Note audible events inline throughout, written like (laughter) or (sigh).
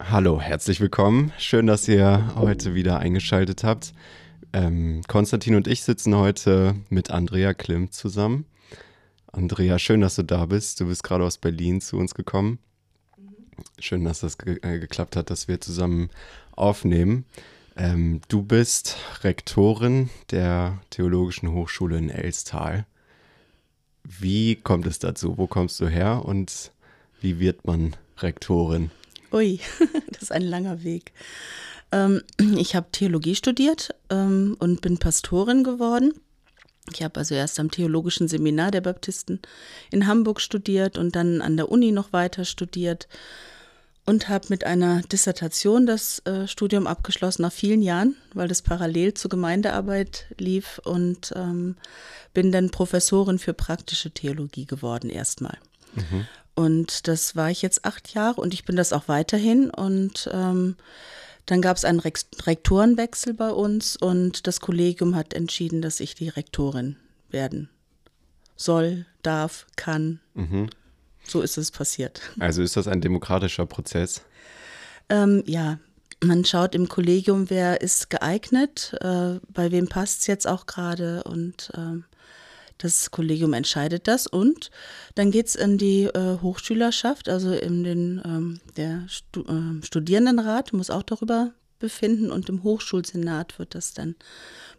Hallo, herzlich willkommen. Schön, dass ihr heute wieder eingeschaltet habt. Ähm, Konstantin und ich sitzen heute mit Andrea Klimt zusammen. Andrea, schön, dass du da bist. Du bist gerade aus Berlin zu uns gekommen. Schön, dass das ge äh, geklappt hat, dass wir zusammen aufnehmen. Ähm, du bist Rektorin der Theologischen Hochschule in Elstal. Wie kommt es dazu? Wo kommst du her und wie wird man Rektorin? Ui, (laughs) das ist ein langer Weg. Ähm, (clears throat) ich habe Theologie studiert ähm, und bin Pastorin geworden. Ich habe also erst am Theologischen Seminar der Baptisten in Hamburg studiert und dann an der Uni noch weiter studiert und habe mit einer Dissertation das äh, Studium abgeschlossen nach vielen Jahren, weil das parallel zur Gemeindearbeit lief und ähm, bin dann Professorin für praktische Theologie geworden erstmal. Mhm. Und das war ich jetzt acht Jahre und ich bin das auch weiterhin. Und ähm, dann gab es einen Rektorenwechsel bei uns und das Kollegium hat entschieden, dass ich die Rektorin werden soll, darf, kann. Mhm. So ist es passiert. (laughs) Also ist das ein demokratischer Prozess? Ähm, ja, man schaut im Kollegium, wer ist geeignet, äh, bei wem passt es jetzt auch gerade und ähm, das Kollegium entscheidet das und dann geht es in die äh, Hochschülerschaft, also in den, ähm, der Stu äh, Studierendenrat muss auch darüber befinden und im Hochschulsenat wird das dann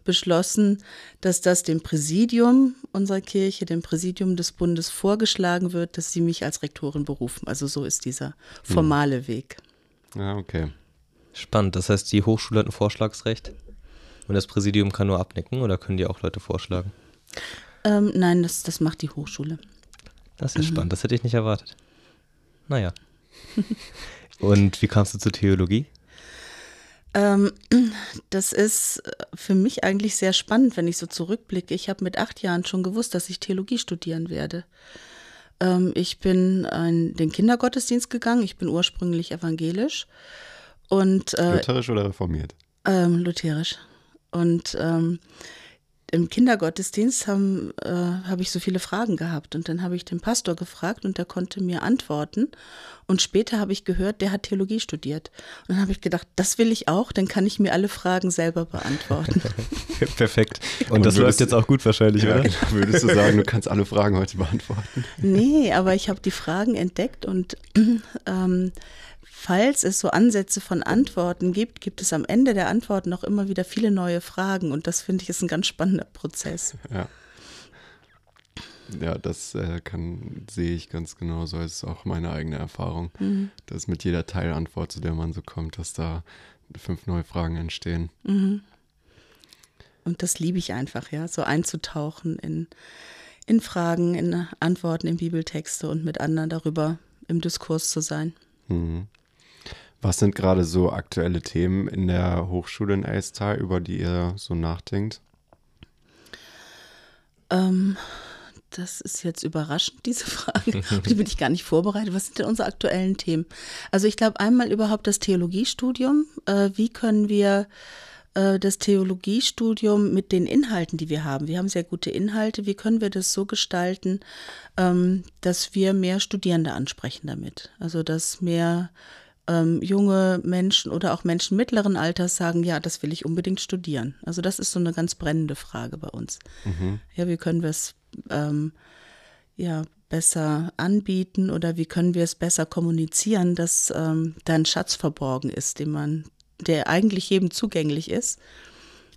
beschlossen, dass das dem Präsidium unserer Kirche, dem Präsidium des Bundes vorgeschlagen wird, dass sie mich als Rektorin berufen. Also so ist dieser hm. formale hm. Weg. Ja, okay. Spannend. Das heißt, die Hochschule hat ein Vorschlagsrecht und das Präsidium kann nur abnicken oder können die auch Leute vorschlagen? Ähm, nein, das, das macht die Hochschule. Das ist mhm. spannend, das hätte ich nicht erwartet. Naja. (laughs) Und wie kamst du zur Theologie? Ähm, (clears throat) das ist für mich eigentlich sehr spannend, wenn ich so zurückblicke. Ich habe mit acht Jahren schon gewusst, dass ich Theologie studieren werde. Ähm, ich bin in den Kindergottesdienst gegangen. Ich bin ursprünglich evangelisch. Und, äh, lutherisch oder reformiert? Ähm, lutherisch. Und ähm, im Kindergottesdienst habe äh, hab ich so viele Fragen gehabt und dann habe ich den Pastor gefragt und der konnte mir antworten. Und später habe ich gehört, der hat Theologie studiert. Und dann habe ich gedacht, das will ich auch, dann kann ich mir alle Fragen selber beantworten. (laughs) Perfekt. Und, und das läuft jetzt auch gut wahrscheinlich, ja, oder? Genau. Würdest du sagen, du kannst alle Fragen heute beantworten? Nee, aber ich habe die Fragen entdeckt und ähm, falls es so Ansätze von Antworten gibt, gibt es am Ende der Antworten auch immer wieder viele neue Fragen. Und das finde ich ist ein ganz spannender Prozess. (laughs) Ja. Ja, das äh, kann, sehe ich ganz genau. So ist auch meine eigene Erfahrung, mhm. dass mit jeder Teilantwort, zu der man so kommt, dass da fünf neue Fragen entstehen. Mhm. Und das liebe ich einfach, ja, so einzutauchen in, in Fragen, in Antworten, in Bibeltexte und mit anderen darüber im Diskurs zu sein. Mhm. Was sind gerade so aktuelle Themen in der Hochschule in Elstal, über die ihr so nachdenkt? Ähm, das ist jetzt überraschend, diese Frage. (laughs) die bin ich gar nicht vorbereitet. Was sind denn unsere aktuellen Themen? Also ich glaube einmal überhaupt das Theologiestudium. Äh, wie können wir äh, das Theologiestudium mit den Inhalten, die wir haben. Wir haben sehr gute Inhalte. Wie können wir das so gestalten, ähm, dass wir mehr Studierende ansprechen damit? Also, dass mehr ähm, junge Menschen oder auch Menschen mittleren Alters sagen, ja, das will ich unbedingt studieren. Also das ist so eine ganz brennende Frage bei uns. Mhm. Ja, wie können wir es ähm, ja besser anbieten oder wie können wir es besser kommunizieren, dass ähm, da ein Schatz verborgen ist, den man, der eigentlich jedem zugänglich ist,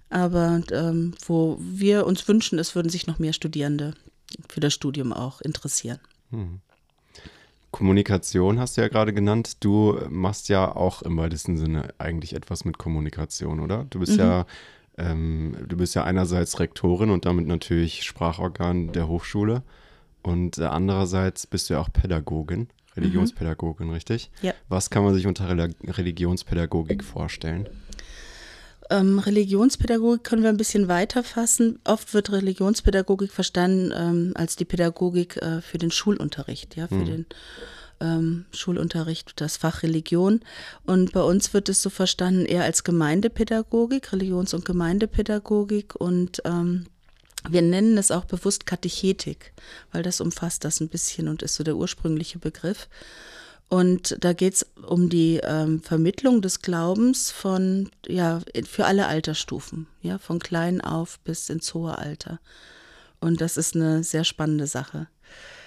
aber ähm, wo wir uns wünschen, es würden sich noch mehr Studierende für das Studium auch interessieren. Mhm. Kommunikation hast du ja gerade genannt. Du machst ja auch im weitesten Sinne eigentlich etwas mit Kommunikation, oder? Du bist mhm. ja ähm, du bist ja einerseits Rektorin und damit natürlich Sprachorgan der Hochschule und äh, andererseits bist du ja auch Pädagogin, Religionspädagogin, mhm. richtig? Ja. Was kann man sich unter Religionspädagogik vorstellen? Ähm, Religionspädagogik können wir ein bisschen weiter fassen. Oft wird Religionspädagogik verstanden ähm, als die Pädagogik äh, für den Schulunterricht, ja, für mhm. den ähm, Schulunterricht, das Fach Religion. Und bei uns wird es so verstanden eher als Gemeindepädagogik, Religions- und Gemeindepädagogik und ähm, wir nennen es auch bewusst Katechetik, weil das umfasst das ein bisschen und ist so der ursprüngliche Begriff. Und da geht es um die ähm, Vermittlung des Glaubens von, ja, für alle Altersstufen, ja, von klein auf bis ins hohe Alter. Und das ist eine sehr spannende Sache.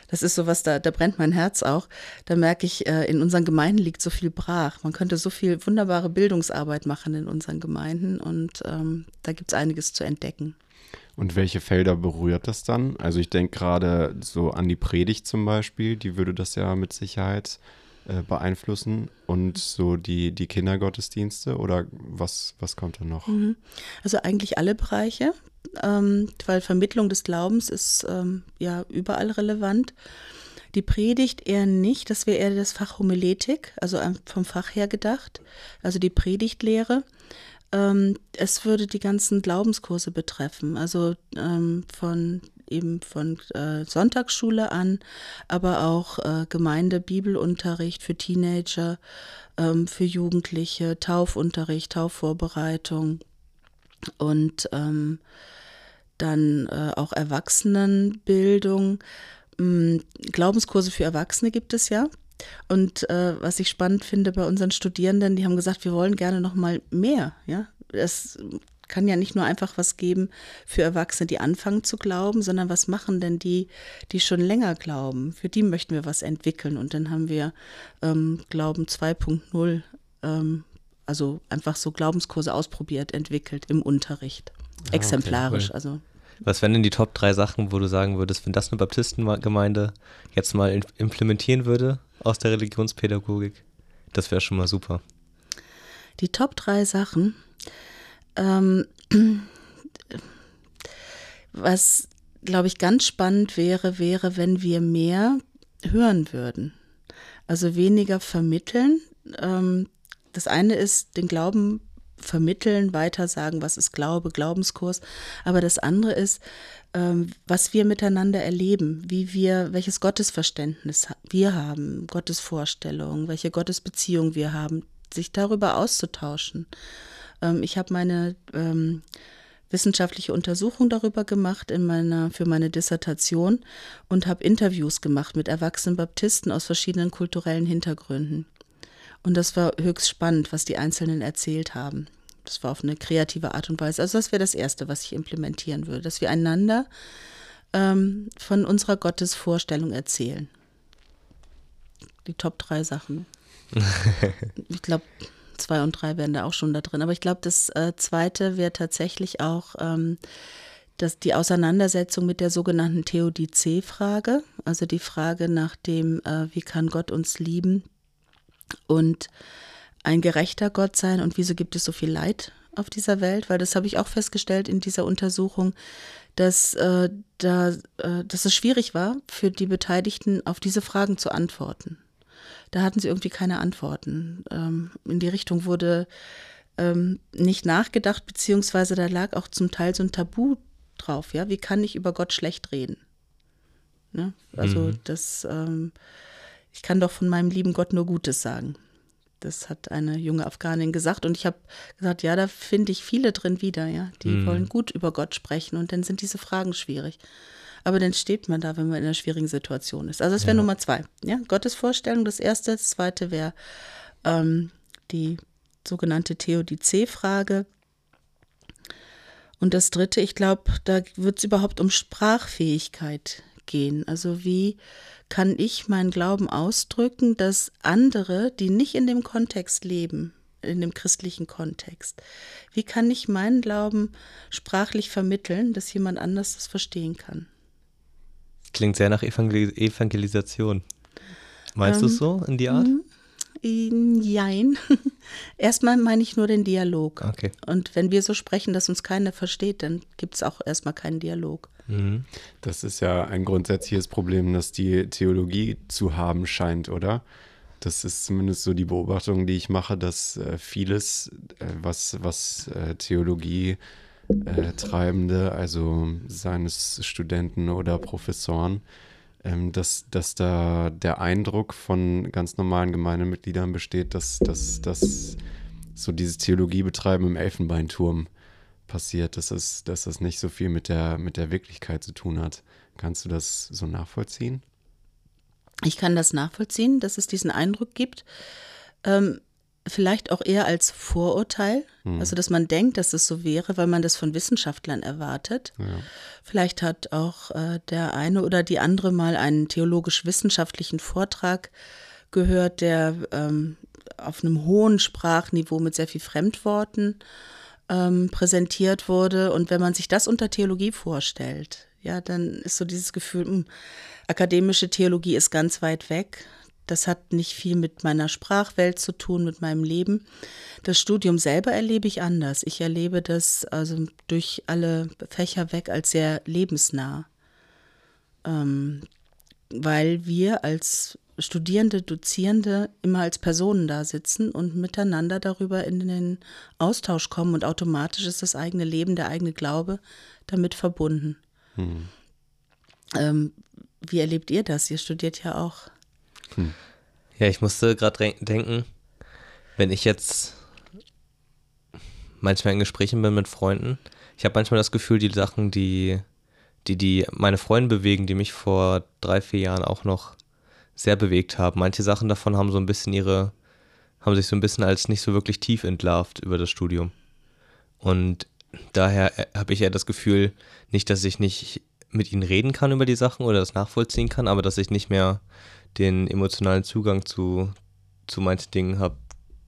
Das ist sowas, da, da brennt mein Herz auch. Da merke ich, äh, in unseren Gemeinden liegt so viel brach. Man könnte so viel wunderbare Bildungsarbeit machen in unseren Gemeinden und ähm, da gibt es einiges zu entdecken. Und welche Felder berührt das dann? Also ich denke gerade so an die Predigt zum Beispiel, die würde das ja mit Sicherheit äh, beeinflussen und so die, die Kindergottesdienste oder was, was kommt da noch? Mhm. Also eigentlich alle Bereiche, ähm, weil Vermittlung des Glaubens ist ähm, ja überall relevant. Die Predigt eher nicht, das wäre eher das Fach Homiletik, also vom Fach her gedacht, also die Predigtlehre. Ähm, es würde die ganzen Glaubenskurse betreffen, also ähm, von eben von äh, Sonntagsschule an, aber auch äh, Gemeinde, Bibelunterricht für Teenager, ähm, für Jugendliche, Taufunterricht, Taufvorbereitung und ähm, dann äh, auch Erwachsenenbildung. Ähm, Glaubenskurse für Erwachsene gibt es ja. Und äh, was ich spannend finde bei unseren Studierenden, die haben gesagt, wir wollen gerne noch mal mehr. Ja, es kann ja nicht nur einfach was geben für Erwachsene, die anfangen zu glauben, sondern was machen denn die, die schon länger glauben? Für die möchten wir was entwickeln. Und dann haben wir ähm, Glauben 2.0, ähm, also einfach so Glaubenskurse ausprobiert, entwickelt im Unterricht. Ah, Exemplarisch, okay, cool. also. Was wären denn die Top drei Sachen, wo du sagen würdest, wenn das eine Baptistengemeinde jetzt mal implementieren würde aus der Religionspädagogik? Das wäre schon mal super. Die Top drei Sachen. Ähm, (clears throat) was, glaube ich, ganz spannend wäre, wäre, wenn wir mehr hören würden. Also weniger vermitteln. Ähm, das eine ist, den Glauben vermitteln, weitersagen, was ist Glaube, Glaubenskurs. Aber das andere ist, ähm, was wir miteinander erleben, wie wir, welches Gottesverständnis wir haben, Gottesvorstellung, welche Gottesbeziehung wir haben, sich darüber auszutauschen. Ähm, ich habe meine ähm, wissenschaftliche Untersuchung darüber gemacht in meiner, für meine Dissertation und habe Interviews gemacht mit erwachsenen Baptisten aus verschiedenen kulturellen Hintergründen. Und das war höchst spannend, was die Einzelnen erzählt haben. Das war auf eine kreative Art und Weise. Also das wäre das Erste, was ich implementieren würde, dass wir einander ähm, von unserer Gottesvorstellung erzählen. Die Top drei Sachen. (laughs) ich glaube, zwei und drei wären da auch schon da drin. Aber ich glaube, das äh, zweite wäre tatsächlich auch ähm, dass die Auseinandersetzung mit der sogenannten Theodizee-Frage, also die Frage nach dem, äh, wie kann Gott uns lieben und ein gerechter Gott sein und wieso gibt es so viel Leid auf dieser Welt, weil das habe ich auch festgestellt in dieser Untersuchung, dass, äh, da, äh, dass es schwierig war, für die Beteiligten auf diese Fragen zu antworten da hatten sie irgendwie keine Antworten. Ähm, in die Richtung wurde ähm, nicht nachgedacht, beziehungsweise da lag auch zum Teil so ein Tabu drauf, ja, wie kann ich über Gott schlecht reden? Ne? Also mhm. das, ähm, ich kann doch von meinem lieben Gott nur Gutes sagen. Das hat eine junge Afghanin gesagt und ich habe gesagt, ja, da finde ich viele drin wieder, ja, die mhm. wollen gut über Gott sprechen und dann sind diese Fragen schwierig aber dann steht man da, wenn man in einer schwierigen Situation ist. Also das wäre ja. Nummer zwei. Ja? Gottesvorstellung, das erste. Das zweite wäre ähm, die sogenannte Theodizee-Frage. Und das dritte, ich glaube, da wird es überhaupt um Sprachfähigkeit gehen. Also wie kann ich meinen Glauben ausdrücken, dass andere, die nicht in dem Kontext leben, in dem christlichen Kontext, wie kann ich meinen Glauben sprachlich vermitteln, dass jemand anders das verstehen kann? Klingt sehr nach Evangel Evangelisation. Meinst ähm, du es so in die Art? Mm, jein. (laughs) erstmal meine ich nur den Dialog. Okay. Und wenn wir so sprechen, dass uns keiner versteht, dann gibt es auch erstmal keinen Dialog. Mhm. Das ist ja ein grundsätzliches Problem, das die Theologie zu haben scheint, oder? Das ist zumindest so die Beobachtung, die ich mache, dass äh, vieles, äh, was, was äh, Theologie äh, Treibende, also seines Studenten oder Professoren, ähm, dass, dass da der Eindruck von ganz normalen Gemeindemitgliedern besteht, dass, dass, dass so dieses Theologiebetreiben im Elfenbeinturm passiert, dass es, dass das nicht so viel mit der, mit der Wirklichkeit zu tun hat. Kannst du das so nachvollziehen? Ich kann das nachvollziehen, dass es diesen Eindruck gibt. Ähm, vielleicht auch eher als Vorurteil, mhm. also dass man denkt, dass es so wäre, weil man das von Wissenschaftlern erwartet. Ja. Vielleicht hat auch äh, der eine oder die andere mal einen theologisch-wissenschaftlichen Vortrag gehört, der ähm, auf einem hohen Sprachniveau mit sehr viel Fremdworten ähm, präsentiert wurde. Und wenn man sich das unter Theologie vorstellt, ja, dann ist so dieses Gefühl, mh, hm, akademische Theologie ist ganz weit weg. Das hat nicht viel mit meiner Sprachwelt zu tun, mit meinem Leben. Das Studium selber erlebe ich anders. Ich erlebe das also durch alle Fächer weg als sehr lebensnah. Ähm, weil wir als Studierende, Dozierende immer als Personen da sitzen und miteinander darüber in den Austausch kommen und automatisch ist das eigene Leben, der eigene Glaube damit verbunden. Hm. Ähm, wie erlebt ihr das? Ihr studiert ja auch. Hm. Ja, ich musste gerade denken, wenn ich jetzt manchmal in Gesprächen bin mit Freunden, ich habe manchmal das Gefühl, die Sachen, die, die, die meine Freunde bewegen, die mich vor drei, vier Jahren auch noch sehr bewegt haben. Manche Sachen davon haben so ein bisschen ihre, haben sich so ein bisschen als nicht so wirklich tief entlarvt über das Studium. Und daher äh, habe ich eher das Gefühl, nicht, dass ich nicht mit ihnen reden kann über die Sachen oder das nachvollziehen kann, aber dass ich nicht mehr den emotionalen Zugang zu, zu manchen Dingen habe,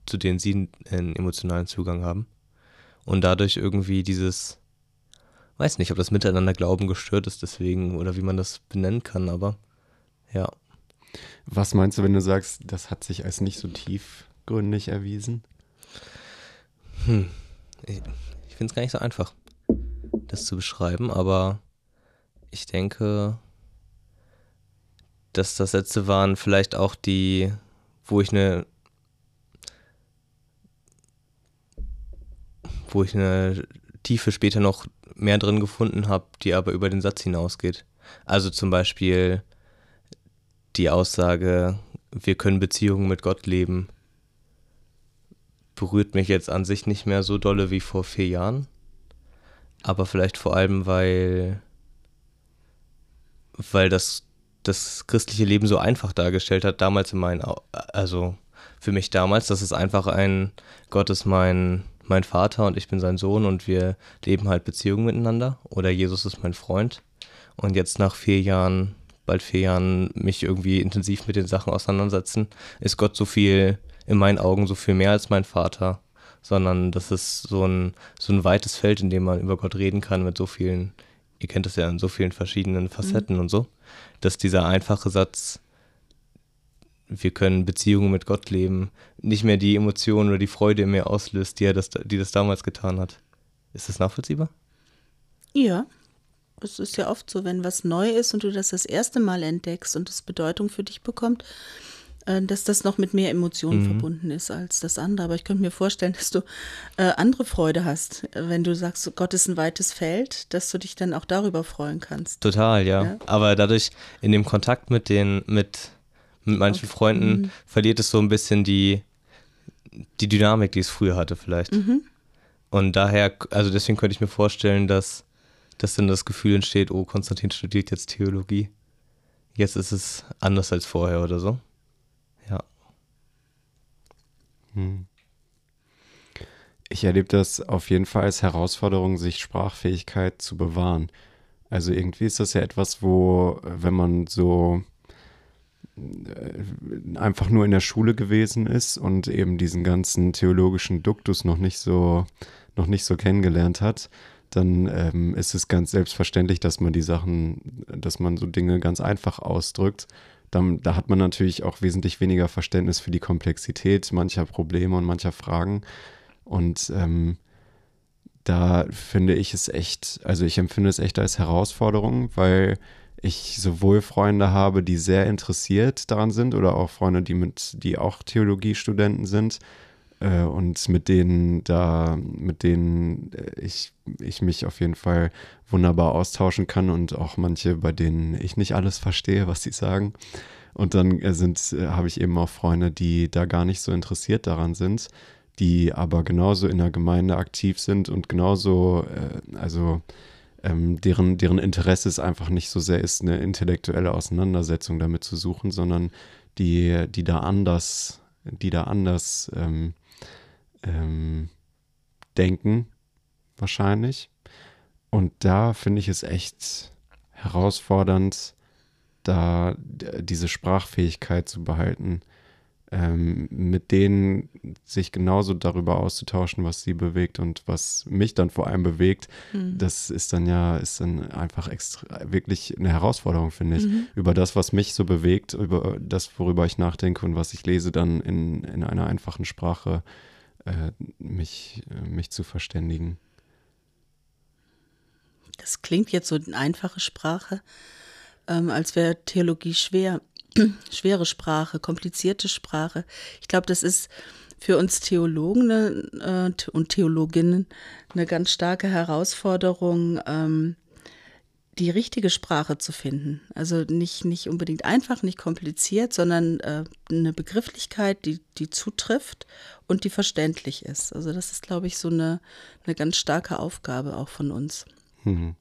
zu denen sie einen emotionalen Zugang haben. Und dadurch irgendwie dieses, weiß nicht, ob das Miteinander Glauben gestört ist, deswegen, oder wie man das benennen kann, aber ja. Was meinst du, wenn du sagst, das hat sich als nicht so tiefgründig erwiesen? Hm. Ich, ich finde es gar nicht so einfach, das zu beschreiben, aber ich denke, dass das letzte waren vielleicht auch die, wo ich eine, wo ich eine Tiefe später noch mehr drin gefunden habe, die aber über den Satz hinausgeht. Also zum Beispiel die Aussage, wir können Beziehungen mit Gott leben, berührt mich jetzt an sich nicht mehr so dolle wie vor vier Jahren. Aber vielleicht vor allem, weil weil das das christliche Leben so einfach dargestellt hat, damals in meinen, also für mich damals, dass es einfach ein, Gott ist mein, mein Vater und ich bin sein Sohn und wir leben halt Beziehungen miteinander oder Jesus ist mein Freund. Und jetzt nach vier Jahren, bald vier Jahren, mich irgendwie intensiv mit den Sachen auseinandersetzen, ist Gott so viel, in meinen Augen so viel mehr als mein Vater, sondern das ist so ein, so ein weites Feld, in dem man über Gott reden kann mit so vielen ihr kennt es ja in so vielen verschiedenen Facetten mhm. und so, dass dieser einfache Satz, wir können Beziehungen mit Gott leben, nicht mehr die Emotionen oder die Freude in mir auslöst, die, er das, die das damals getan hat. Ist das nachvollziehbar? Ja. Es ist ja oft so, wenn was neu ist und du das das erste Mal entdeckst und es Bedeutung für dich bekommt, dass das noch mit mehr Emotionen mhm. verbunden ist als das andere. Aber ich könnte mir vorstellen, dass du äh, andere Freude hast, wenn du sagst, Gott ist ein weites Feld, dass du dich dann auch darüber freuen kannst. Total, ja. ja? Aber dadurch in dem Kontakt mit den, mit, mit manchen okay. Freunden mhm. verliert es so ein bisschen die, die Dynamik, die es früher hatte, vielleicht. Mhm. Und daher, also deswegen könnte ich mir vorstellen, dass, dass dann das Gefühl entsteht, oh, Konstantin studiert jetzt Theologie. Jetzt ist es anders als vorher oder so. Hm. Ich erlebe das auf jeden Fall als Herausforderung, sich Sprachfähigkeit zu bewahren. Also irgendwie ist das ja etwas, wo, wenn man so äh, einfach nur in der Schule gewesen ist und eben diesen ganzen theologischen Duktus noch nicht so, noch nicht so kennengelernt hat, dann ähm, ist es ganz selbstverständlich, dass man die Sachen, dass man so Dinge ganz einfach ausdrückt dann, da hat man natürlich auch wesentlich weniger Verständnis für die Komplexität mancher Probleme und mancher Fragen. Und ähm, da finde ich es echt, also ich empfinde es echt als Herausforderung, weil ich sowohl Freunde habe, die sehr interessiert daran sind oder auch Freunde, die mit, die auch Theologiestudenten sind äh, und mit denen da, mit denen äh, ich, ich mich auf jeden Fall wunderbar austauschen kann und auch manche, bei denen ich nicht alles verstehe, was sie sagen. Und dann äh, sind, äh, habe ich eben auch Freunde, die da gar nicht so interessiert daran sind, die aber genauso in der Gemeinde aktiv sind und genauso, äh, also ähm, deren, deren Interesse es einfach nicht so sehr ist, eine intellektuelle Auseinandersetzung damit zu suchen, sondern die, die da anders, die da anders ähm, ähm, denken, wahrscheinlich. Und da finde ich es echt herausfordernd, da diese Sprachfähigkeit zu behalten, ähm, mit denen sich genauso darüber auszutauschen, was sie bewegt und was mich dann vor allem bewegt, mhm. das ist dann ja, ist dann einfach extra, wirklich eine Herausforderung, finde ich, mhm. über das, was mich so bewegt, über das, worüber ich nachdenke und was ich lese, dann in, in einer einfachen Sprache äh, mich, äh, mich zu verständigen. Das klingt jetzt so eine einfache Sprache, ähm, als wäre Theologie schwer. (clears throat) schwere Sprache, komplizierte Sprache. Ich glaube, das ist für uns Theologen äh, und Theologinnen eine ganz starke Herausforderung, ähm, die richtige Sprache zu finden. Also nicht, nicht unbedingt einfach, nicht kompliziert, sondern äh, eine Begrifflichkeit, die, die zutrifft und die verständlich ist. Also das ist, glaube ich, so eine, eine ganz starke Aufgabe auch von uns. Mhm.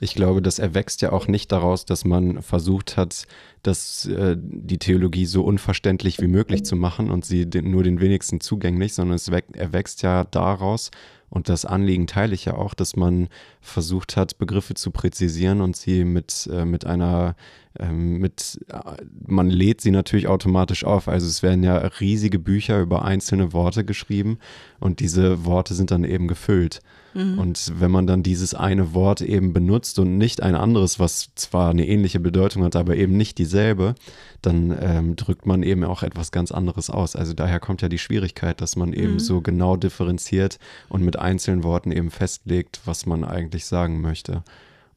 Ich glaube, das erwächst ja auch nicht daraus, dass man versucht hat, das, äh, die Theologie so unverständlich wie möglich zu machen und sie den, nur den wenigsten zugänglich, sondern es erwächst ja daraus, und das Anliegen teile ich ja auch, dass man versucht hat, Begriffe zu präzisieren und sie mit, äh, mit einer, ähm, mit, äh, man lädt sie natürlich automatisch auf. Also es werden ja riesige Bücher über einzelne Worte geschrieben und diese Worte sind dann eben gefüllt. Mhm. Und wenn man dann dieses eine Wort eben benutzt und nicht ein anderes, was zwar eine ähnliche Bedeutung hat, aber eben nicht dieselbe, dann ähm, drückt man eben auch etwas ganz anderes aus. Also daher kommt ja die Schwierigkeit, dass man eben mhm. so genau differenziert und mit einzelnen Worten eben festlegt, was man eigentlich sagen möchte.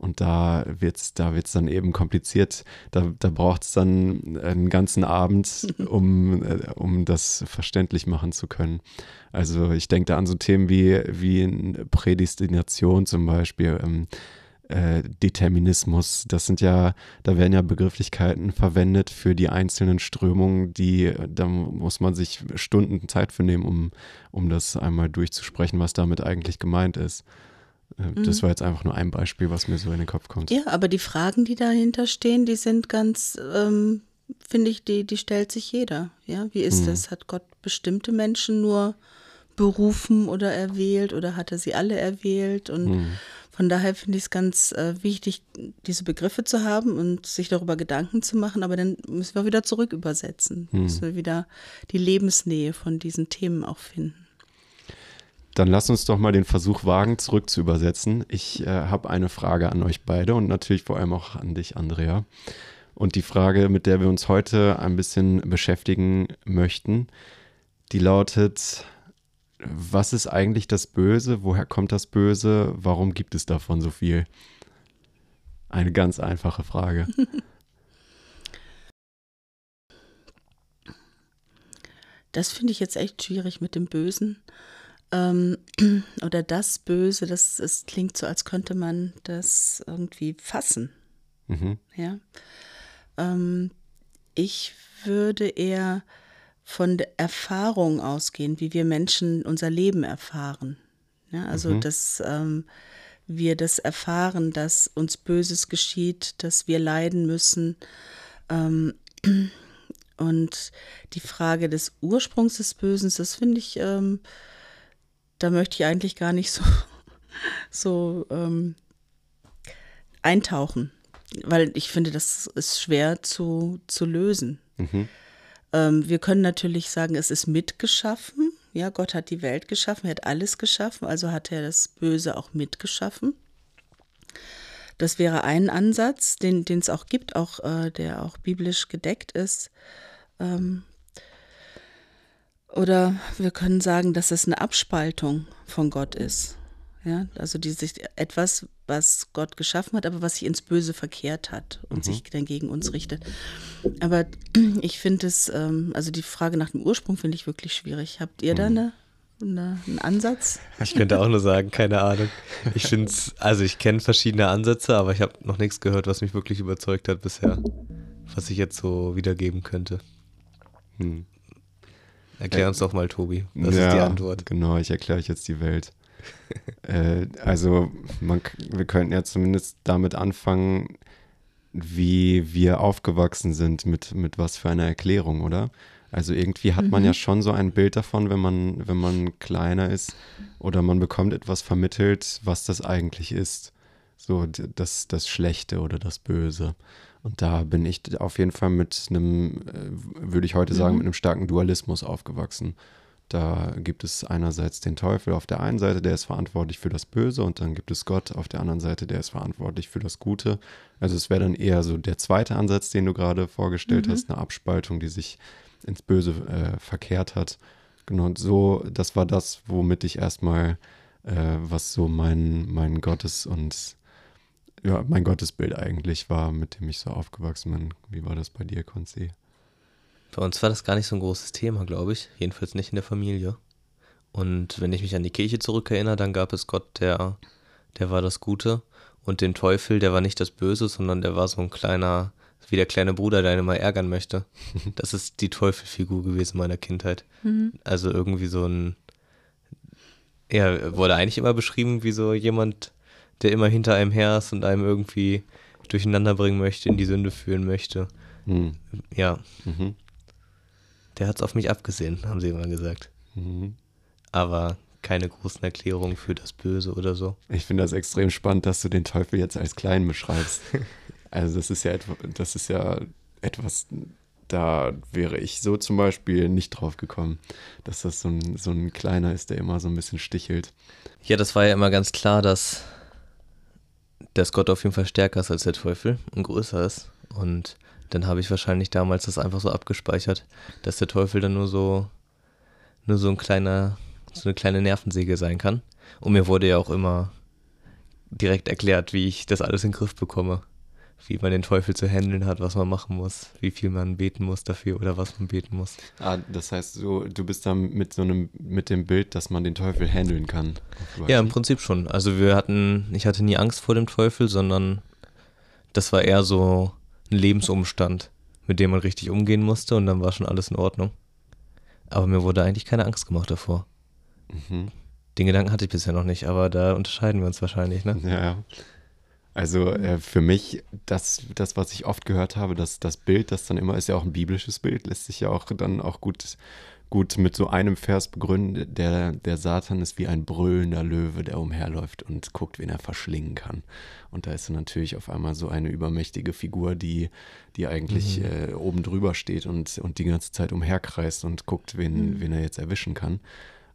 Und da wird es da wird's dann eben kompliziert. Da, da braucht es dann einen ganzen Abend, (laughs) um, äh, um das verständlich machen zu können. Also ich denke da an so Themen wie, wie Prädestination zum Beispiel. Ähm, äh, Determinismus, das sind ja, da werden ja Begrifflichkeiten verwendet für die einzelnen Strömungen, die, da muss man sich Stunden Zeit für nehmen, um, um das einmal durchzusprechen, was damit eigentlich gemeint ist. Äh, das mhm. war jetzt einfach nur ein Beispiel, was mir so in den Kopf kommt. Ja, aber die Fragen, die dahinter stehen, die sind ganz, ähm, finde ich, die, die stellt sich jeder. Ja, wie ist mhm. das? Hat Gott bestimmte Menschen nur berufen oder erwählt oder hat er sie alle erwählt? Und mhm. von daher finde ich es ganz äh, wichtig, diese Begriffe zu haben und sich darüber Gedanken zu machen, aber dann müssen wir wieder zurück übersetzen, mhm. müssen wir wieder die Lebensnähe von diesen Themen auch finden. Dann lass uns doch mal den Versuch wagen, zurück zu übersetzen. Ich äh, habe eine Frage an euch beide und natürlich vor allem auch an dich, Andrea. Und die Frage, mit der wir uns heute ein bisschen beschäftigen möchten, die lautet, was ist eigentlich das Böse? Woher kommt das Böse? Warum gibt es davon so viel? Eine ganz einfache Frage. (laughs) Das finde ich jetzt echt schwierig mit dem Bösen ähm, (clears throat) oder das Böse, das, das klingt so, als könnte man das irgendwie fassen. Mhm. Ja. Ähm, ich würde eher von der Erfahrung ausgehen, wie wir Menschen unser Leben erfahren. Ja, also, mhm. dass ähm, wir das erfahren, dass uns Böses geschieht, dass wir leiden müssen. Ähm, (clears throat) und die Frage des Ursprungs des Bösen, das finde ich ähm, da möchte ich eigentlich gar nicht so, (laughs) so ähm, eintauchen, weil ich finde, das ist schwer zu, zu lösen. Mhm. Ähm, wir können natürlich sagen, es ist mitgeschaffen. Ja, Gott hat die Welt geschaffen, er hat alles geschaffen, also hat er das Böse auch mitgeschaffen. Das wäre ein Ansatz, den es auch gibt, auch äh, der auch biblisch gedeckt ist. Ähm, oder wir können sagen, dass es eine Abspaltung von Gott ist. Ja, also dieses etwas, was Gott geschaffen hat, aber was sich ins Böse verkehrt hat und mhm. sich dann gegen uns richtet. Aber (clears throat) ich finde es, ähm, also die Frage nach dem Ursprung finde ich wirklich schwierig. Habt ihr mhm. da eine, eine, einen Ansatz? (laughs) Ich könnte auch nur sagen, keine Ahnung. Ich finde es, also ich kenne verschiedene Ansätze, aber ich habe noch nichts gehört, was mich wirklich überzeugt hat bisher, was ich jetzt so wiedergeben könnte. Hm. Erklär uns doch mal, Tobi. Das ja, ist die Antwort. Genau, ich erkläre euch jetzt die Welt. äh, also man, wir könnten ja zumindest damit anfangen, wie wir aufgewachsen sind, mit, mit was für einer Erklärung, oder? Also irgendwie hat man mhm. ja schon so ein Bild davon, wenn man, wenn man kleiner ist oder man bekommt etwas vermittelt, was das eigentlich ist. So das, das Schlechte oder das Böse. Und da bin ich auf jeden Fall mit einem, äh, würde ich heute sagen, mhm. mit einem starken Dualismus aufgewachsen. Da gibt es einerseits den Teufel auf der einen Seite, der ist verantwortlich für das Böse, und dann gibt es Gott auf der anderen Seite, der ist verantwortlich für das Gute. Also es wäre dann eher so der zweite Ansatz, den du gerade vorgestellt mhm. hast, eine Abspaltung, die sich ins Böse äh, verkehrt hat. Genau, und so, das war das, womit ich erstmal, äh, was so mein, mein Gottes- und ja, mein Gottesbild eigentlich war, mit dem ich so aufgewachsen bin. Wie war das bei dir, Konzi? Bei uns war das gar nicht so ein großes Thema, glaube ich. Jedenfalls nicht in der Familie. Und wenn ich mich an die Kirche zurückerinnere, dann gab es Gott, der, der war das Gute. Und den Teufel, der war nicht das Böse, sondern der war so ein kleiner, wie der kleine Bruder, der einen mal ärgern möchte. (laughs) Das ist die Teufelfigur gewesen meiner Kindheit. Mhm. Also irgendwie so ein, er wurde eigentlich immer beschrieben wie so jemand, der immer hinter einem her ist und einem irgendwie durcheinander bringen möchte, in die Sünde führen möchte. Mhm. Ja. Mhm. Der hat es auf mich abgesehen, haben sie immer gesagt. Mhm. Aber keine großen Erklärungen für das Böse oder so. Ich finde das extrem spannend, dass du den Teufel jetzt als klein beschreibst. (laughs) also das ist ja etwa, das ist ja etwas, da wäre ich so zum Beispiel nicht drauf gekommen, dass das so ein, so ein kleiner ist, der immer so ein bisschen stichelt. Ja, das war ja immer ganz klar, dass, dass Gott auf jeden Fall stärker ist als der Teufel und größer ist. Und dann habe ich wahrscheinlich damals das einfach so abgespeichert, dass der Teufel dann nur so, nur so ein kleiner, so eine kleine Nervensäge sein kann. Und mir wurde ja auch immer direkt erklärt, wie ich das alles in den Griff bekomme. Wie man den Teufel zu handeln hat, was man machen muss, wie viel man beten muss dafür oder was man beten muss. Ah, das heißt, so, du bist dann mit so einem, mit dem Bild, dass man den Teufel handeln kann. Ja, im Prinzip schon. Also wir hatten, ich hatte nie Angst vor dem Teufel, sondern das war eher so, ein Lebensumstand, mit dem man richtig umgehen musste und dann war schon alles in Ordnung. Aber mir wurde eigentlich keine Angst gemacht davor. Mhm. Den Gedanken hatte ich bisher noch nicht, aber da unterscheiden wir uns wahrscheinlich, ne? Ja. Also äh, für mich, das, das, was ich oft gehört habe, das, das Bild, das dann immer ist ja auch ein biblisches Bild, lässt sich ja auch dann auch gut gut mit so einem Vers begründen, der, der Satan ist wie ein brüllender Löwe, der umherläuft und guckt, wen er verschlingen kann. Und da ist dann natürlich auf einmal so eine übermächtige Figur, die, die eigentlich mhm. äh, oben drüber steht und, und die ganze Zeit umherkreist und guckt, wen, mhm. wen er jetzt erwischen kann.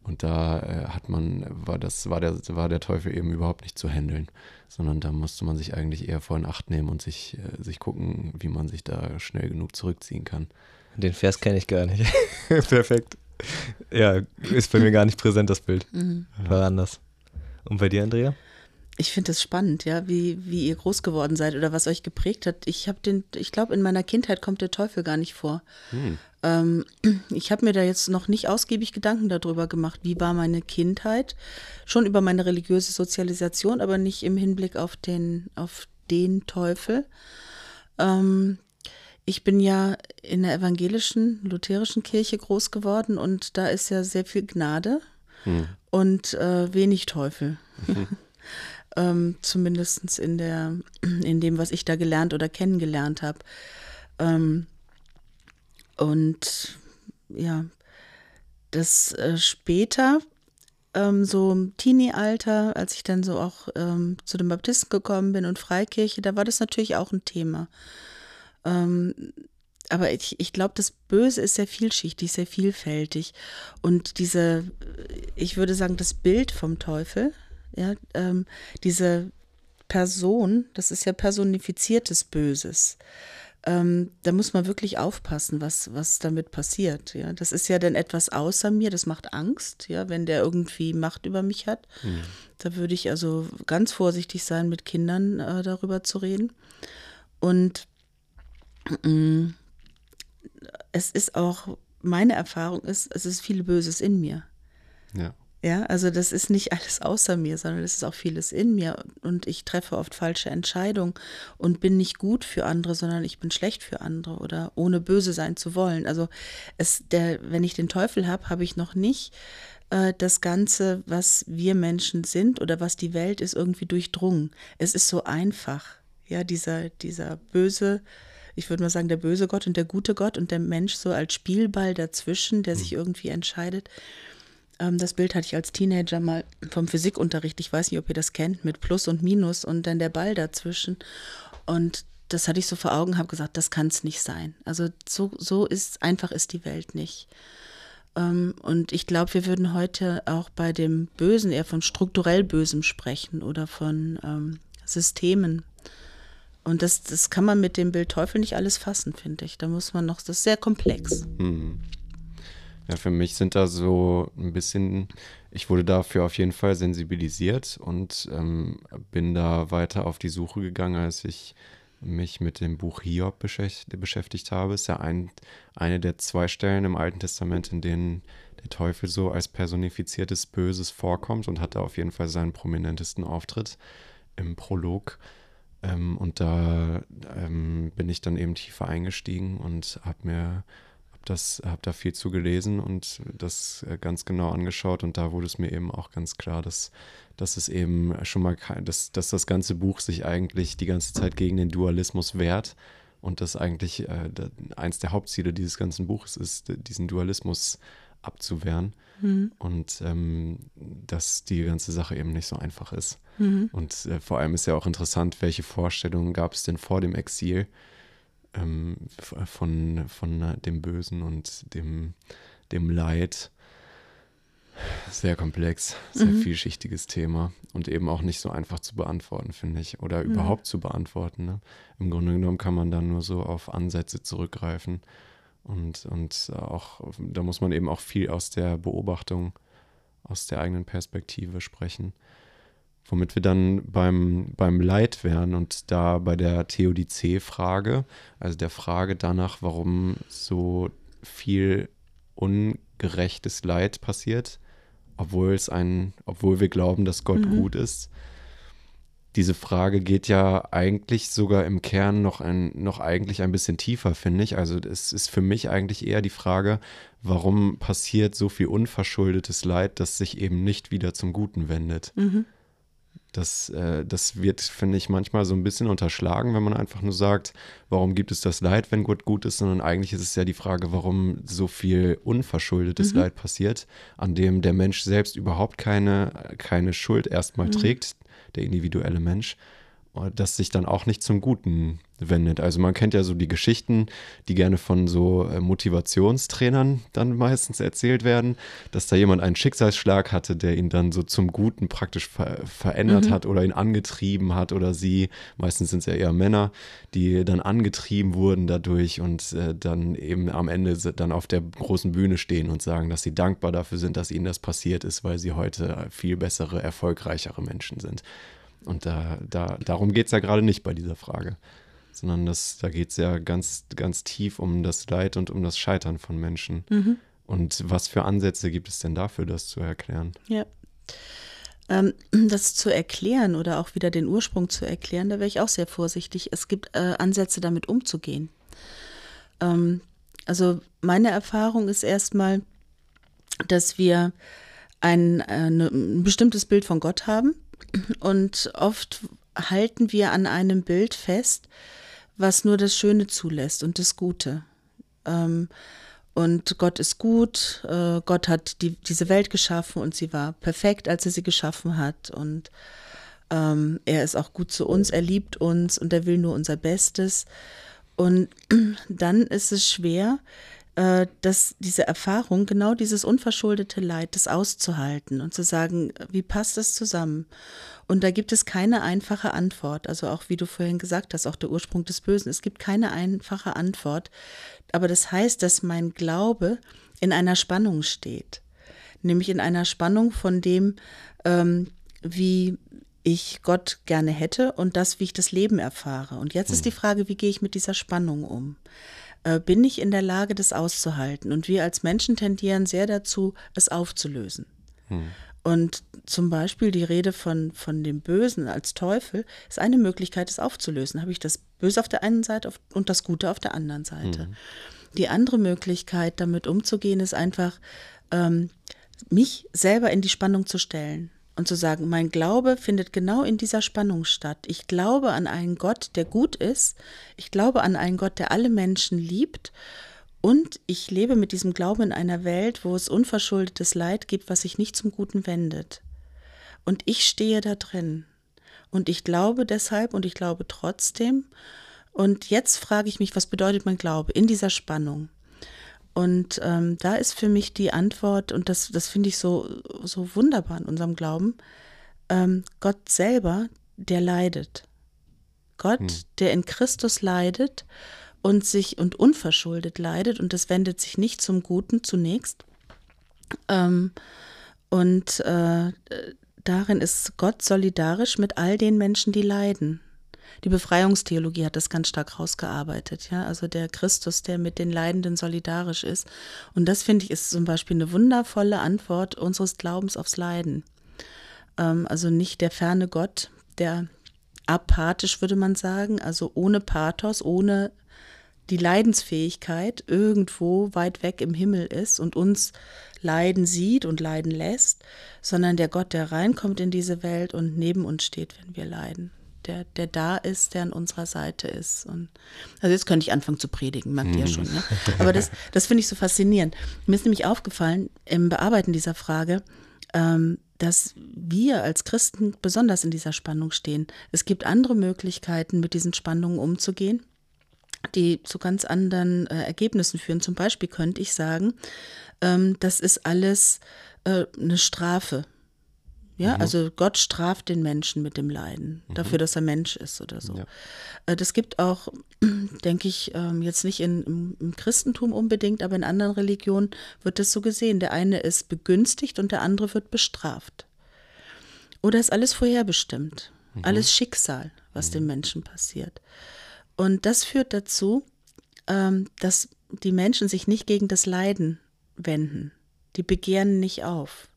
Und da äh, hat man, war das, war der, war der Teufel eben überhaupt nicht zu handeln, sondern da musste man sich eigentlich eher vor in Acht nehmen und sich, äh, sich gucken, wie man sich da schnell genug zurückziehen kann. Den Vers kenne ich gar nicht. (laughs) Perfekt. Ja, ist bei mir gar nicht präsent, das Bild. Mhm. War anders. Und bei dir, Andrea? Ich finde es spannend, ja, wie, wie ihr groß geworden seid oder was euch geprägt hat. Ich habe den, ich glaube, in meiner Kindheit kommt der Teufel gar nicht vor. Hm. Ähm, ich habe mir da jetzt noch nicht ausgiebig Gedanken darüber gemacht, wie war meine Kindheit. Schon über meine religiöse Sozialisation, aber nicht im Hinblick auf den, auf den Teufel. Ähm, ich bin ja in der evangelischen, lutherischen Kirche groß geworden und da ist ja sehr viel Gnade hm. und äh, wenig Teufel. Mhm. (laughs) ähm, Zumindest in, der, in dem, was ich da gelernt oder kennengelernt habe. Ähm, und ja, das äh, später, ähm, so im Teenie-Alter, als ich dann so auch ähm, zu den Baptisten gekommen bin und Freikirche, da war das natürlich auch ein Thema. Ähm, aber ich, ich glaube, das Böse ist sehr vielschichtig, sehr vielfältig. Und diese, ich würde sagen, das Bild vom Teufel, ja, ähm, diese Person, das ist ja personifiziertes Böses. Ähm, da muss man wirklich aufpassen, was, was damit passiert. Ja. Das ist ja dann etwas außer mir, das macht Angst, ja, wenn der irgendwie Macht über mich hat. Mhm. Da würde ich also ganz vorsichtig sein, mit Kindern äh, darüber zu reden. Und es ist auch, meine Erfahrung ist, es ist viel Böses in mir. Ja. Ja, also das ist nicht (laughs) alles außer mir, sondern es ist auch vieles in mir. Und ich treffe oft falsche Entscheidungen und bin nicht gut für andere, sondern ich bin schlecht für andere oder ohne böse sein zu wollen. Also es, der, wenn ich den Teufel habe, habe ich noch nicht äh, das Ganze, was wir Menschen sind oder was die Welt ist, irgendwie durchdrungen. Es ist so einfach. Ja, dieser, dieser böse, ich würde mal sagen, der böse Gott und der gute Gott und der Mensch so als Spielball dazwischen, der sich hm. irgendwie entscheidet. Ähm, das Bild hatte ich als Teenager mal vom Physikunterricht. Ich weiß nicht, ob ihr das kennt, mit Plus und Minus und dann der Ball dazwischen. Und das hatte ich so vor Augen, habe gesagt, das kann es nicht sein. Also so, so ist einfach ist die Welt nicht. Ähm, und ich glaube, wir würden heute auch bei dem Bösen eher von strukturell Bösem sprechen oder von ähm, Systemen. Und das, das kann man mit dem Bild Teufel nicht alles fassen, finde ich. Da muss man noch, das ist sehr komplex. Hm. Ja, für mich sind da so ein bisschen, ich wurde dafür auf jeden Fall sensibilisiert und ähm, bin da weiter auf die Suche gegangen, als ich mich mit dem Buch Hiob beschäftigt habe. Ist ja ein, eine der zwei Stellen im Alten Testament, in denen der Teufel so als personifiziertes Böses vorkommt und hat da auf jeden Fall seinen prominentesten Auftritt im Prolog. Ähm, und da ähm, bin ich dann eben tiefer eingestiegen und habe mir das habe da viel zu gelesen und das äh, ganz genau angeschaut und da wurde es mir eben auch ganz klar, dass, dass es eben schon mal kein, dass, dass das ganze Buch sich eigentlich die ganze Zeit gegen den Dualismus wehrt und dass eigentlich äh, eins der Hauptziele dieses ganzen Buches ist, diesen Dualismus abzuwehren mhm. und ähm, dass die ganze Sache eben nicht so einfach ist. Mhm. Und äh, vor allem ist ja auch interessant, welche Vorstellungen gab es denn vor dem Exil? Ähm, von, von dem Bösen und dem, dem Leid. Sehr komplex, sehr mhm. vielschichtiges Thema und eben auch nicht so einfach zu beantworten, finde ich, oder mhm. überhaupt zu beantworten. Ne? Im Grunde genommen kann man dann nur so auf Ansätze zurückgreifen und, und auch, da muss man eben auch viel aus der Beobachtung, aus der eigenen Perspektive sprechen womit wir dann beim, beim Leid wären und da bei der Theodizee-Frage, also der Frage danach, warum so viel ungerechtes Leid passiert, obwohl es ein, obwohl wir glauben, dass Gott mhm. gut ist. Diese Frage geht ja eigentlich sogar im Kern noch ein, noch eigentlich ein bisschen tiefer, finde ich. Also es ist für mich eigentlich eher die Frage, warum passiert so viel unverschuldetes Leid, das sich eben nicht wieder zum Guten wendet. Mhm. Das, äh, das wird, finde ich, manchmal so ein bisschen unterschlagen, wenn man einfach nur sagt, warum gibt es das Leid, wenn Gott gut ist, sondern eigentlich ist es ja die Frage, warum so viel unverschuldetes mhm. Leid passiert, an dem der Mensch selbst überhaupt keine, keine Schuld erstmal mhm. trägt, der individuelle Mensch, das sich dann auch nicht zum Guten wendet. Also man kennt ja so die Geschichten, die gerne von so äh, Motivationstrainern dann meistens erzählt werden, dass da jemand einen Schicksalsschlag hatte, der ihn dann so zum Guten praktisch ver verändert mhm. hat oder ihn angetrieben hat oder sie, meistens sind es ja eher Männer, die dann angetrieben wurden dadurch und äh, dann eben am Ende dann auf der großen Bühne stehen und sagen, dass sie dankbar dafür sind, dass ihnen das passiert ist, weil sie heute viel bessere, erfolgreichere Menschen sind. Und da, da, darum geht es ja gerade nicht bei dieser Frage sondern das, da geht es ja ganz, ganz tief um das Leid und um das Scheitern von Menschen. Mhm. Und was für Ansätze gibt es denn dafür, das zu erklären? Ja. Ähm, das zu erklären oder auch wieder den Ursprung zu erklären, da wäre ich auch sehr vorsichtig. Es gibt äh, Ansätze, damit umzugehen. Ähm, also meine Erfahrung ist erstmal, dass wir ein, eine, ein bestimmtes Bild von Gott haben und oft halten wir an einem Bild fest, was nur das Schöne zulässt und das Gute. Ähm, und Gott ist gut, äh, Gott hat die, diese Welt geschaffen und sie war perfekt, als er sie geschaffen hat. Und ähm, er ist auch gut zu uns, er liebt uns und er will nur unser Bestes. Und (clears throat) dann ist es schwer, dass diese Erfahrung, genau dieses unverschuldete Leid, das auszuhalten und zu sagen, wie passt das zusammen? Und da gibt es keine einfache Antwort. Also auch wie du vorhin gesagt hast, auch der Ursprung des Bösen. Es gibt keine einfache Antwort. Aber das heißt, dass mein Glaube in einer Spannung steht. Nämlich in einer Spannung von dem, ähm, wie ich Gott gerne hätte und das, wie ich das Leben erfahre. Und jetzt ist die hm. Frage, wie gehe ich mit dieser Spannung um? Äh, bin ich in der Lage, das auszuhalten? Und wir als Menschen tendieren sehr dazu, es aufzulösen. Hm. Und zum Beispiel die Rede von, von dem Bösen als Teufel ist eine Möglichkeit, es aufzulösen. Habe ich das Böse auf der einen Seite und das Gute auf der anderen Seite. Mhm. Die andere Möglichkeit, damit umzugehen, ist einfach ähm, mich selber in die Spannung zu stellen und zu sagen, mein Glaube findet genau in dieser Spannung statt. Ich glaube an einen Gott, der gut ist. Ich glaube an einen Gott, der alle Menschen liebt. Und ich lebe mit diesem Glauben in einer Welt, wo es unverschuldetes Leid gibt, was sich nicht zum Guten wendet. Und ich stehe da drin. Und ich glaube deshalb und ich glaube trotzdem. Und jetzt frage ich mich, was bedeutet mein Glaube in dieser Spannung? Und ähm, da ist für mich die Antwort, und das, das finde ich so, so wunderbar in unserem Glauben, ähm, Gott selber, der leidet. Gott, hm. der in Christus leidet und sich und unverschuldet leidet, und das wendet sich nicht zum Guten zunächst. Ähm, und äh, darin ist Gott solidarisch mit all den Menschen, die leiden die Befreiungstheologie hat das ganz stark rausgearbeitet, ja, also der Christus, der mit den Leidenden solidarisch ist. Und das finde ich ist zum Beispiel eine wundervolle Antwort unseres Glaubens aufs Leiden. Ähm, also nicht der ferne Gott, der apathisch würde man sagen, also ohne Pathos, ohne die Leidensfähigkeit irgendwo weit weg im Himmel ist und uns leiden sieht und leiden lässt, sondern der Gott, der reinkommt in diese Welt und neben uns steht, wenn wir leiden der, der da ist, der an unserer Seite ist. Und also jetzt könnte ich anfangen zu predigen, merkt ihr ja schon. Ja? Aber das, das finde ich so faszinierend. Mir ist nämlich aufgefallen im Bearbeiten dieser Frage, ähm, dass wir als Christen besonders in dieser Spannung stehen. Es gibt andere Möglichkeiten, mit diesen Spannungen umzugehen, die zu ganz anderen äh, Ergebnissen führen. Zum Beispiel könnte ich sagen, ähm, das ist alles äh, eine Strafe ja, mhm. also Gott straft den Menschen mit dem Leiden, mhm. dafür, dass er Mensch ist oder so. Ja. Äh, das gibt auch, (clears throat) denke ich, ähm, jetzt nicht in, im, Christentum unbedingt, aber in anderen Religionen wird das so gesehen. Der eine ist begünstigt und der andere wird bestraft. Oder ist alles vorherbestimmt, mhm. alles Schicksal, was dem mhm. Menschen passiert. Und das führt dazu, ähm, dass die Menschen sich nicht gegen das Leiden wenden. Die begehren nicht auf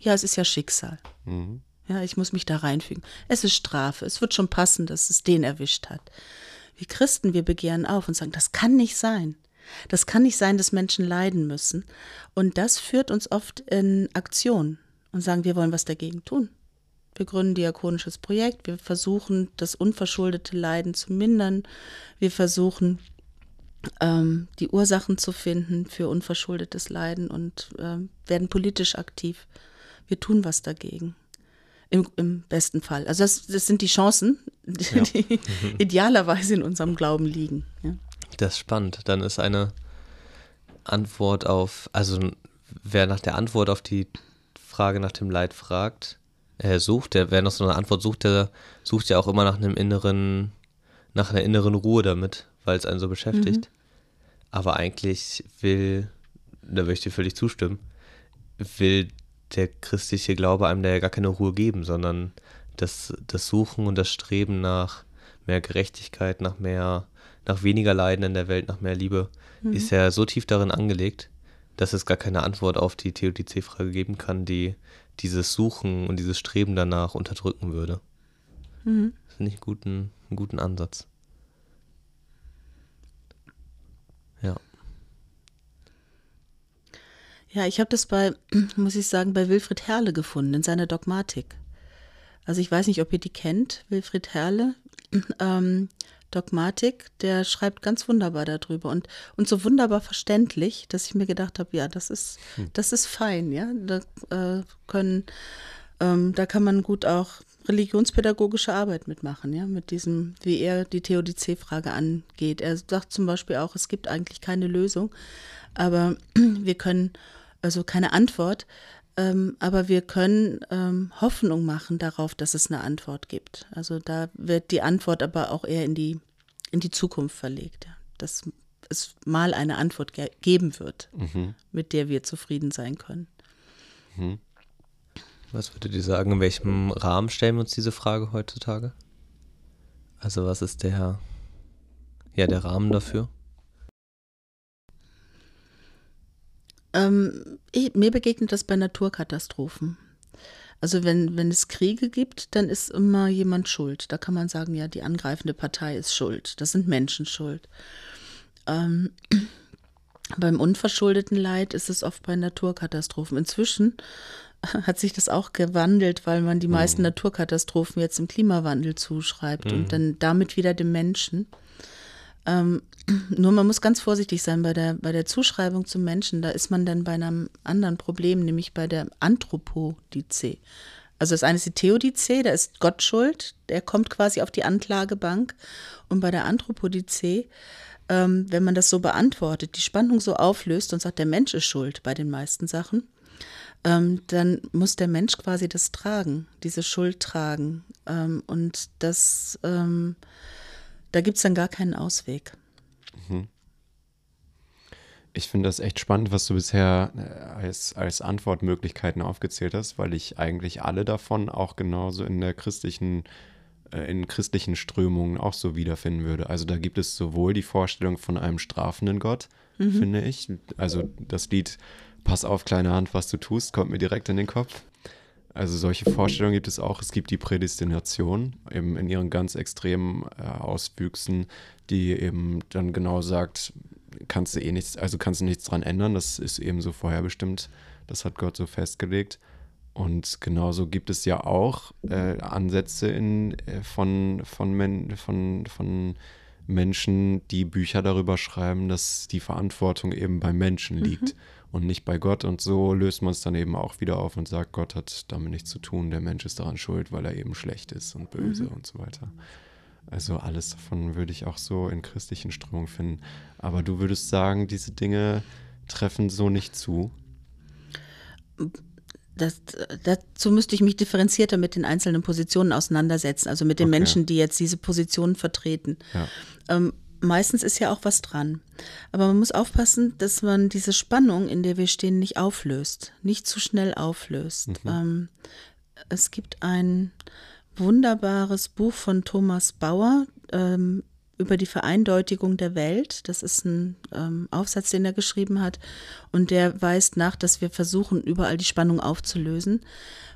ja, es ist ja Schicksal. Mhm. Ja, ich muss mich da reinfügen. Es ist Strafe. Es wird schon passen, dass es den erwischt hat. Wir Christen, wir begehren auf und sagen, das kann nicht sein. Das kann nicht sein, dass Menschen leiden müssen. Und das führt uns oft in Aktion und sagen, wir wollen was dagegen tun. Wir gründen ein diakonisches Projekt, wir versuchen, das unverschuldete Leiden zu mindern. Wir versuchen, ähm, die Ursachen zu finden für unverschuldetes Leiden und äh, werden politisch aktiv wir tun was dagegen. Im, im besten Fall. Also das, das sind die Chancen, die, ja. die idealerweise in unserem Glauben liegen. Ja. Das ist spannend. Dann ist eine Antwort auf, also wer nach der Antwort auf die Frage nach dem Leid fragt, äh, sucht, der, wer nach so einer Antwort sucht, der sucht ja auch immer nach einem inneren, nach einer inneren Ruhe damit, weil es einen so beschäftigt. Mhm. Aber eigentlich will, da würde ich dir völlig zustimmen, will der christliche Glaube einem da ja gar keine Ruhe geben, sondern das, das Suchen und das Streben nach mehr Gerechtigkeit, nach mehr, nach weniger Leiden in der Welt, nach mehr Liebe, mhm. ist ja so tief darin angelegt, dass es gar keine Antwort auf die Theodizee-Frage geben kann, die dieses Suchen und dieses Streben danach unterdrücken würde. Mhm. Das finde ich einen guten, einen guten Ansatz. Ja. Ja, ich habe das bei, (clears throat) muss ich sagen, bei Wilfried Herle gefunden, in seiner Dogmatik. Also ich weiß nicht, ob ihr die kennt, Wilfried Herle. (clears throat) Ähm, Dogmatik, der schreibt ganz wunderbar darüber und, und so wunderbar verständlich, dass ich mir gedacht habe, ja, das ist, hm. das ist fein, ja. Da äh, können, ähm, da kann man gut auch religionspädagogische Arbeit mitmachen, ja, mit diesem, wie er die Theodizee-Frage angeht. Er sagt zum Beispiel auch, es gibt eigentlich keine Lösung, aber (clears throat) wir können also keine Antwort, ähm, aber wir können ähm, Hoffnung machen darauf, dass es eine Antwort gibt. Also da wird die Antwort aber auch eher in die, in die Zukunft verlegt, dass es mal eine Antwort ge geben wird, mhm. mit der wir zufrieden sein können. Mhm. Was würdet ihr sagen, in welchem Rahmen stellen wir uns diese Frage heutzutage? Also was ist der, ja, der Rahmen dafür? Ähm, ich, mir begegnet das bei Naturkatastrophen. Also wenn, wenn es Kriege gibt, dann ist immer jemand schuld. Da kann man sagen, ja, die angreifende Partei ist schuld. Das sind Menschen schuld. Ähm, (clears throat) Beim unverschuldeten Leid ist es oft bei Naturkatastrophen. Inzwischen (laughs) hat sich das auch gewandelt, weil man die mhm. meisten Naturkatastrophen jetzt im Klimawandel zuschreibt mhm. und dann damit wieder dem Menschen. Ähm, (clears throat) nur man muss ganz vorsichtig sein bei der, bei der Zuschreibung zum Menschen. Da ist man dann bei einem anderen Problem, nämlich bei der Anthropodice. Also das eine ist die Theodice, da ist Gott schuld, der kommt quasi auf die Anklagebank. Und bei der Anthropodice, ähm, wenn man das so beantwortet, die Spannung so auflöst und sagt, der Mensch ist schuld bei den meisten Sachen, ähm, dann muss der Mensch quasi das tragen, diese Schuld tragen. Ähm, und das, ähm, da gibt es dann gar keinen Ausweg. Mhm. Ich finde das echt spannend, was du bisher äh, als, als Antwortmöglichkeiten aufgezählt hast, weil ich eigentlich alle davon auch genauso in der christlichen, äh, in christlichen Strömungen auch so wiederfinden würde. Also da gibt es sowohl die Vorstellung von einem strafenden Gott, mhm. finde ich. Also das Lied Pass auf, kleine Hand, was du tust, kommt mir direkt in den Kopf. Also solche Vorstellungen gibt es auch. Es gibt die Prädestination eben in ihren ganz extremen äh, Auswüchsen, die eben dann genau sagt, kannst du eh nichts, also kannst du nichts dran ändern, das ist eben so vorherbestimmt, das hat Gott so festgelegt. Und genauso gibt es ja auch äh, Ansätze in, äh, von, von, Men, von, von Menschen, die Bücher darüber schreiben, dass die Verantwortung eben bei Menschen mhm. liegt mhm. Und nicht bei Gott. Und so löst man es dann eben auch wieder auf und sagt, Gott hat damit nichts zu tun, der Mensch ist daran schuld, weil er eben schlecht ist und böse mhm. und so weiter. Also alles davon würde ich auch so in christlichen Strömungen finden. Aber du würdest sagen, diese Dinge treffen so nicht zu? Das, dazu müsste ich mich differenzierter mit den einzelnen Positionen auseinandersetzen, also mit den okay. Menschen, die jetzt diese Positionen vertreten. Ja. Ähm, meistens ist ja auch was dran. Aber man muss aufpassen, dass man diese Spannung, in der wir stehen, nicht auflöst, nicht zu schnell auflöst. Mhm. Ähm, es gibt ein wunderbares Buch von Thomas Bauer ähm, über die Vereindeutigung der Welt. Das ist ein ähm, Aufsatz, den er geschrieben hat. Und der weist nach, dass wir versuchen, überall die Spannung aufzulösen,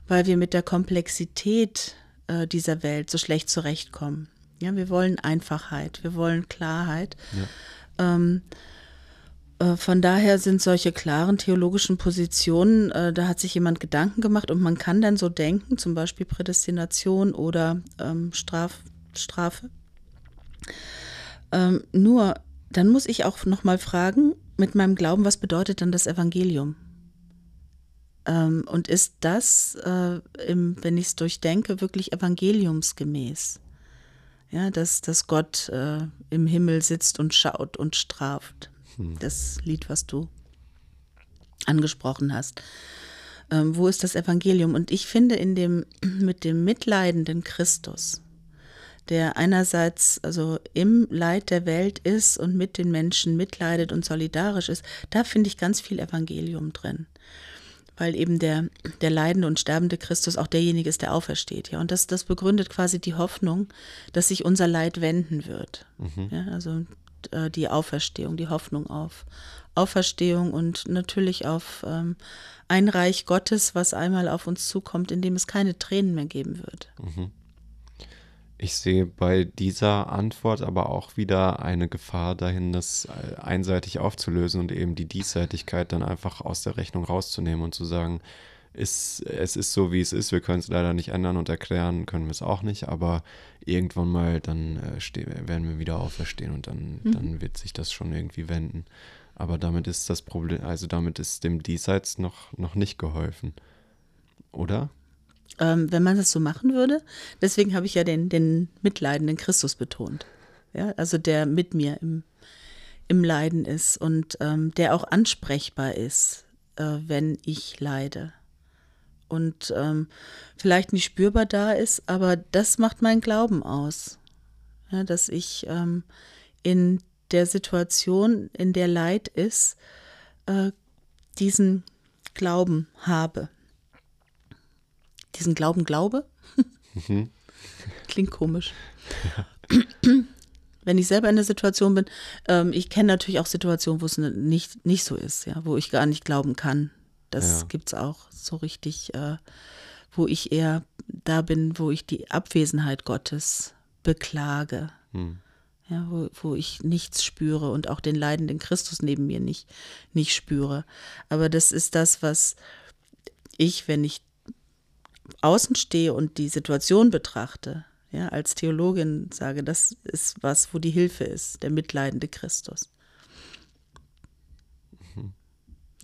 weil wir mit der Komplexität äh, dieser Welt so schlecht zurechtkommen. Ja, wir wollen Einfachheit, wir wollen Klarheit. Ja. Ähm, äh, von daher sind solche klaren theologischen Positionen, äh, da hat sich jemand Gedanken gemacht und man kann dann so denken, zum Beispiel Prädestination oder ähm, Straf, Strafe. Ähm, nur, dann muss ich auch nochmal fragen, mit meinem Glauben, was bedeutet dann das Evangelium? Ähm, und ist das, äh, wenn ich es durchdenke, wirklich evangeliumsgemäß? Ja, dass, dass Gott äh, im Himmel sitzt und schaut und straft. Hm. Das Lied, was du angesprochen hast. Ähm, wo ist das Evangelium? Und ich finde in dem, (clears throat) mit dem mitleidenden Christus, der einerseits also im Leid der Welt ist und mit den Menschen mitleidet und solidarisch ist, da finde ich ganz viel Evangelium drin. Weil eben der, der leidende und sterbende Christus auch derjenige ist, der aufersteht. Ja. Und das, das begründet quasi die Hoffnung, dass sich unser Leid wenden wird. Mhm. Ja, also äh, die Auferstehung, die Hoffnung auf Auferstehung und natürlich auf ähm, ein Reich Gottes, was einmal auf uns zukommt, in dem es keine Tränen mehr geben wird. Mhm. Ich sehe bei dieser Antwort aber auch wieder eine Gefahr dahin, das äh, einseitig aufzulösen und eben die Diesseitigkeit dann einfach aus der Rechnung rauszunehmen und zu sagen, ist, es ist so, wie es ist. Wir können es leider nicht ändern und erklären können wir es auch nicht, aber irgendwann mal dann äh, werden wir wieder auferstehen und dann, mhm. dann wird sich das schon irgendwie wenden. Aber damit ist das Problem, also damit ist dem Diesseits noch, noch nicht geholfen. Oder? Ähm, wenn man das so machen würde, deswegen habe ich ja den, den mitleidenden Christus betont. Ja, also der mit mir im, im Leiden ist und ähm, der auch ansprechbar ist, äh, wenn ich leide und ähm, vielleicht nicht spürbar da ist, aber das macht mein Glauben aus. Ja, dass ich ähm, in der Situation, in der Leid ist, äh, diesen Glauben habe. Diesen Glauben glaube? Mhm. (laughs) Klingt komisch. Ja. (clears throat) Wenn ich selber in der Situation bin, ähm, ich kenne natürlich auch Situationen, wo es nicht, nicht so ist, ja, wo ich gar nicht glauben kann, das ja. gibt es auch so richtig, äh, wo ich eher da bin, wo ich die Abwesenheit Gottes beklage. Hm. ja, wo, wo ich nichts spüre und auch den leidenden Christus neben mir nicht, nicht spüre. Aber das ist das, was ich, wenn ich außen stehe und die Situation betrachte, ja, als Theologin sage, das ist was, wo die Hilfe ist, der mitleidende Christus. Mhm.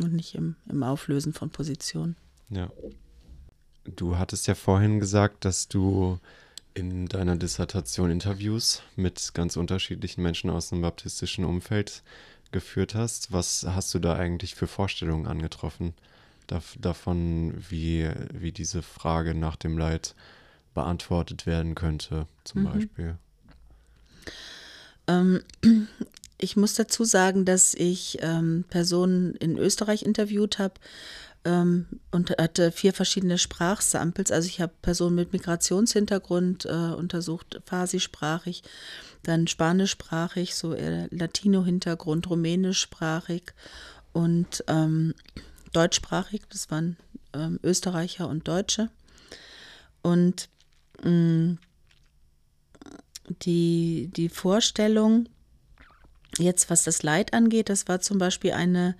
Und nicht im, im Auflösen von Positionen. Ja. Du hattest ja vorhin gesagt, dass du in deiner Dissertation Interviews mit ganz unterschiedlichen Menschen aus dem baptistischen Umfeld geführt hast. Was hast du da eigentlich für Vorstellungen angetroffen davon, wie, wie diese Frage nach dem Leid beantwortet werden könnte, zum mhm. Beispiel? Ähm, (clears throat) ich muss dazu sagen, dass ich ähm, Personen in Österreich interviewt habe, ähm, und hatte vier verschiedene Sprachsamples. Also ich habe Personen mit Migrationshintergrund äh, untersucht, Farsi-sprachig, dann Spanischsprachig, so Latino-Hintergrund, Rumänischsprachig und ähm, Deutschsprachig. Das waren ähm, Österreicher und Deutsche. Und mh, mm, die, die Vorstellung, jetzt was das Leid angeht, das war zum Beispiel eine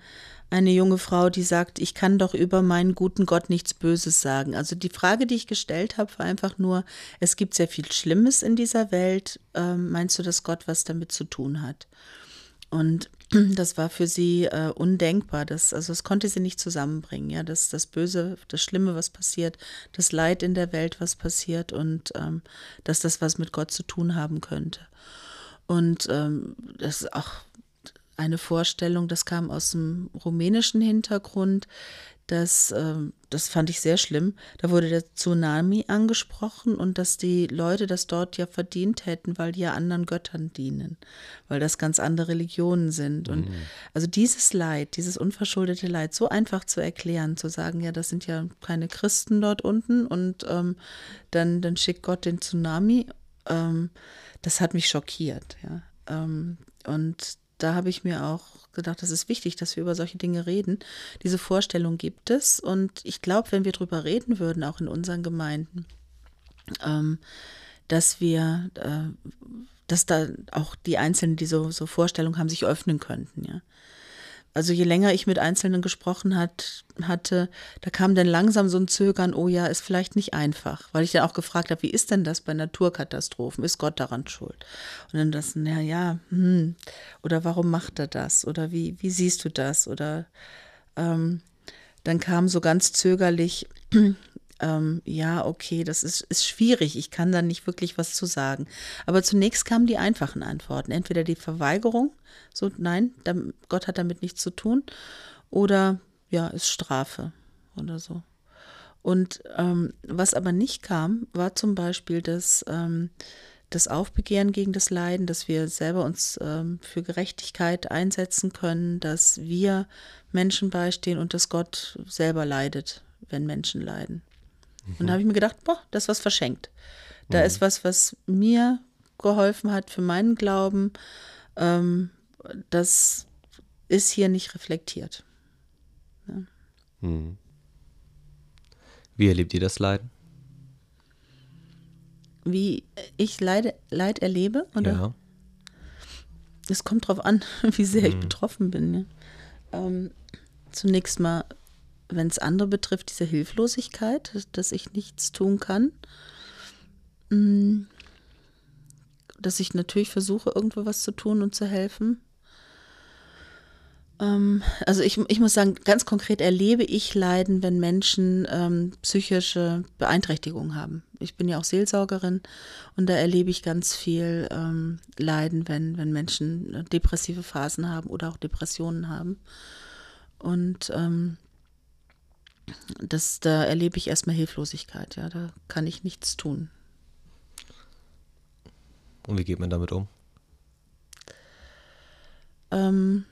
eine junge Frau, die sagt, ich kann doch über meinen guten Gott nichts Böses sagen. Also die Frage, die ich gestellt habe, war einfach nur, es gibt sehr viel Schlimmes in dieser Welt. Ähm, meinst du, dass Gott was damit zu tun hat? Und (clears throat) das war für sie äh, undenkbar. Das, also das konnte sie nicht zusammenbringen. Ja, das, das Böse, das Schlimme, was passiert, das Leid in der Welt, was passiert und ähm, dass das was mit Gott zu tun haben könnte. Und ähm, das ist auch eine Vorstellung, das kam aus dem rumänischen Hintergrund. Das, äh, das fand ich sehr schlimm. Da wurde der Tsunami angesprochen und dass die Leute das dort ja verdient hätten, weil die ja anderen Göttern dienen, weil das ganz andere Religionen sind. Und mhm. also dieses Leid, dieses unverschuldete Leid, so einfach zu erklären, zu sagen, ja, das sind ja keine Christen dort unten und ähm, dann, dann schickt Gott den Tsunami, ähm, das hat mich schockiert, ja. Ähm, und da habe ich mir auch gedacht, das ist wichtig, dass wir über solche Dinge reden. Diese Vorstellung gibt es und ich glaube, wenn wir darüber reden würden, auch in unseren Gemeinden, ähm, dass wir, äh, dass da auch die Einzelnen, die so, so Vorstellungen haben, sich öffnen könnten, ja also je länger ich mit Einzelnen gesprochen hat, hatte, da kam dann langsam so ein Zögern, oh ja, ist vielleicht nicht einfach, weil ich dann auch gefragt habe, wie ist denn das bei Naturkatastrophen? Ist Gott daran schuld? Und dann das, ja, ja, hm, oder warum macht er das? Oder wie, wie siehst du das? Oder ähm, dann kam so ganz zögerlich, ähm, ja, okay, das ist, ist schwierig, ich kann da nicht wirklich was zu sagen. Aber zunächst kamen die einfachen Antworten. Entweder die Verweigerung, so nein, Gott hat damit nichts zu tun, oder ja, ist Strafe oder so. Und ähm, was aber nicht kam, war zum Beispiel das, ähm, das Aufbegehren gegen das Leiden, dass wir selber uns ähm, für Gerechtigkeit einsetzen können, dass wir Menschen beistehen und dass Gott selber leidet, wenn Menschen leiden. Und da habe ich mir gedacht, boah, das ist was verschenkt. Da mhm. ist was, was mir geholfen hat für meinen Glauben. Ähm, das ist hier nicht reflektiert. Ja. Mhm. Wie erlebt ihr das Leiden? Wie ich Leid, Leid erlebe? Oder? Ja. Es kommt darauf an, (laughs) wie sehr mhm. ich betroffen bin. Ja. Ähm, zunächst mal wenn es andere betrifft, diese Hilflosigkeit, dass ich nichts tun kann. Mm, dass ich natürlich versuche, irgendwo was zu tun und zu helfen. Ähm, also ich, ich muss sagen, ganz konkret erlebe ich Leiden, wenn Menschen ähm, psychische Beeinträchtigungen haben. Ich bin ja auch Seelsorgerin und da erlebe ich ganz viel ähm, Leiden, wenn, wenn Menschen depressive Phasen haben oder auch Depressionen haben. Und ähm, das, da erlebe ich erstmal Hilflosigkeit, ja, da kann ich nichts tun. Und wie geht man damit um? Ähm,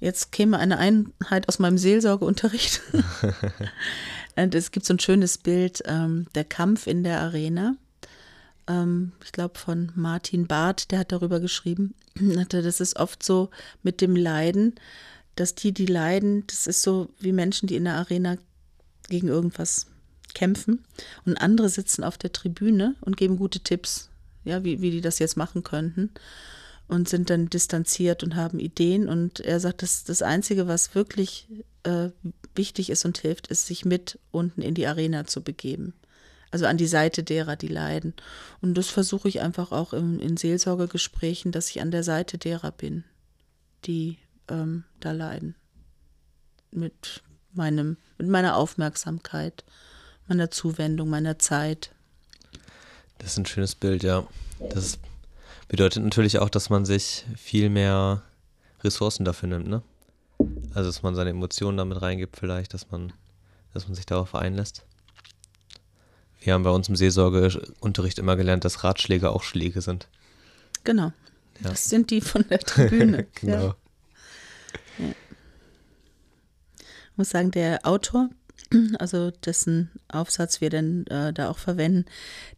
jetzt käme eine Einheit aus meinem Seelsorgeunterricht. (laughs) Und es gibt so ein schönes Bild, ähm, der Kampf in der Arena. Ähm, ich glaube von Martin Barth, der hat darüber geschrieben. (clears throat) Das ist oft so mit dem Leiden, dass die, die leiden, das ist so wie Menschen, die in der Arena gegen irgendwas kämpfen und andere sitzen auf der Tribüne und geben gute Tipps. ja, wie, wie die das jetzt machen könnten und sind dann distanziert und haben Ideen. Und er sagt, dass das Einzige, was wirklich äh, wichtig ist und hilft, ist, sich mit unten in die Arena zu begeben. Also an die Seite derer, die leiden. Und das versuche ich einfach auch in, in Seelsorgegesprächen, dass ich an der Seite derer bin, die ähm, da leiden. Mit meinem, mit meiner Aufmerksamkeit, meiner Zuwendung, meiner Zeit. Das ist ein schönes Bild, ja. Das bedeutet natürlich auch, dass man sich viel mehr Ressourcen dafür nimmt, ne? Also dass man seine Emotionen damit reingibt, vielleicht, dass man, dass man sich darauf einlässt. Wir haben bei uns im Seelsorgeunterricht immer gelernt, dass Ratschläge auch Schläge sind. Genau. Ja. Das sind die von der Tribüne. (laughs) genau. Ja. Ja. Ich muss sagen, der Autor, (clears throat) also dessen Aufsatz wir denn äh, da auch verwenden,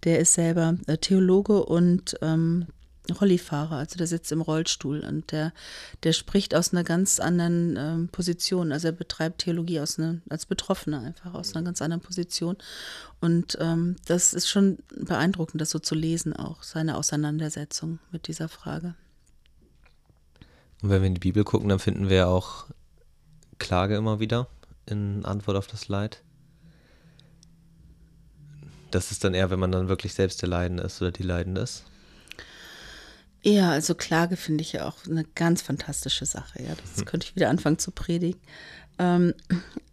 der ist selber äh, Theologe und ähm, Rollifahrer, also der sitzt im Rollstuhl und der, der spricht aus einer ganz anderen ähm, Position. Also er betreibt Theologie aus einer, als Betroffener einfach aus einer ganz anderen Position. Und ähm, das ist schon beeindruckend, das so zu lesen, auch seine Auseinandersetzung mit dieser Frage. Und wenn wir in die Bibel gucken, dann finden wir auch Klage immer wieder in Antwort auf das Leid. Das ist dann eher, wenn man dann wirklich selbst der Leidende ist oder die Leidende ist. Ja, also Klage finde ich ja auch eine ganz fantastische Sache. Ja, das hm. könnte ich wieder anfangen zu predigen. Ähm,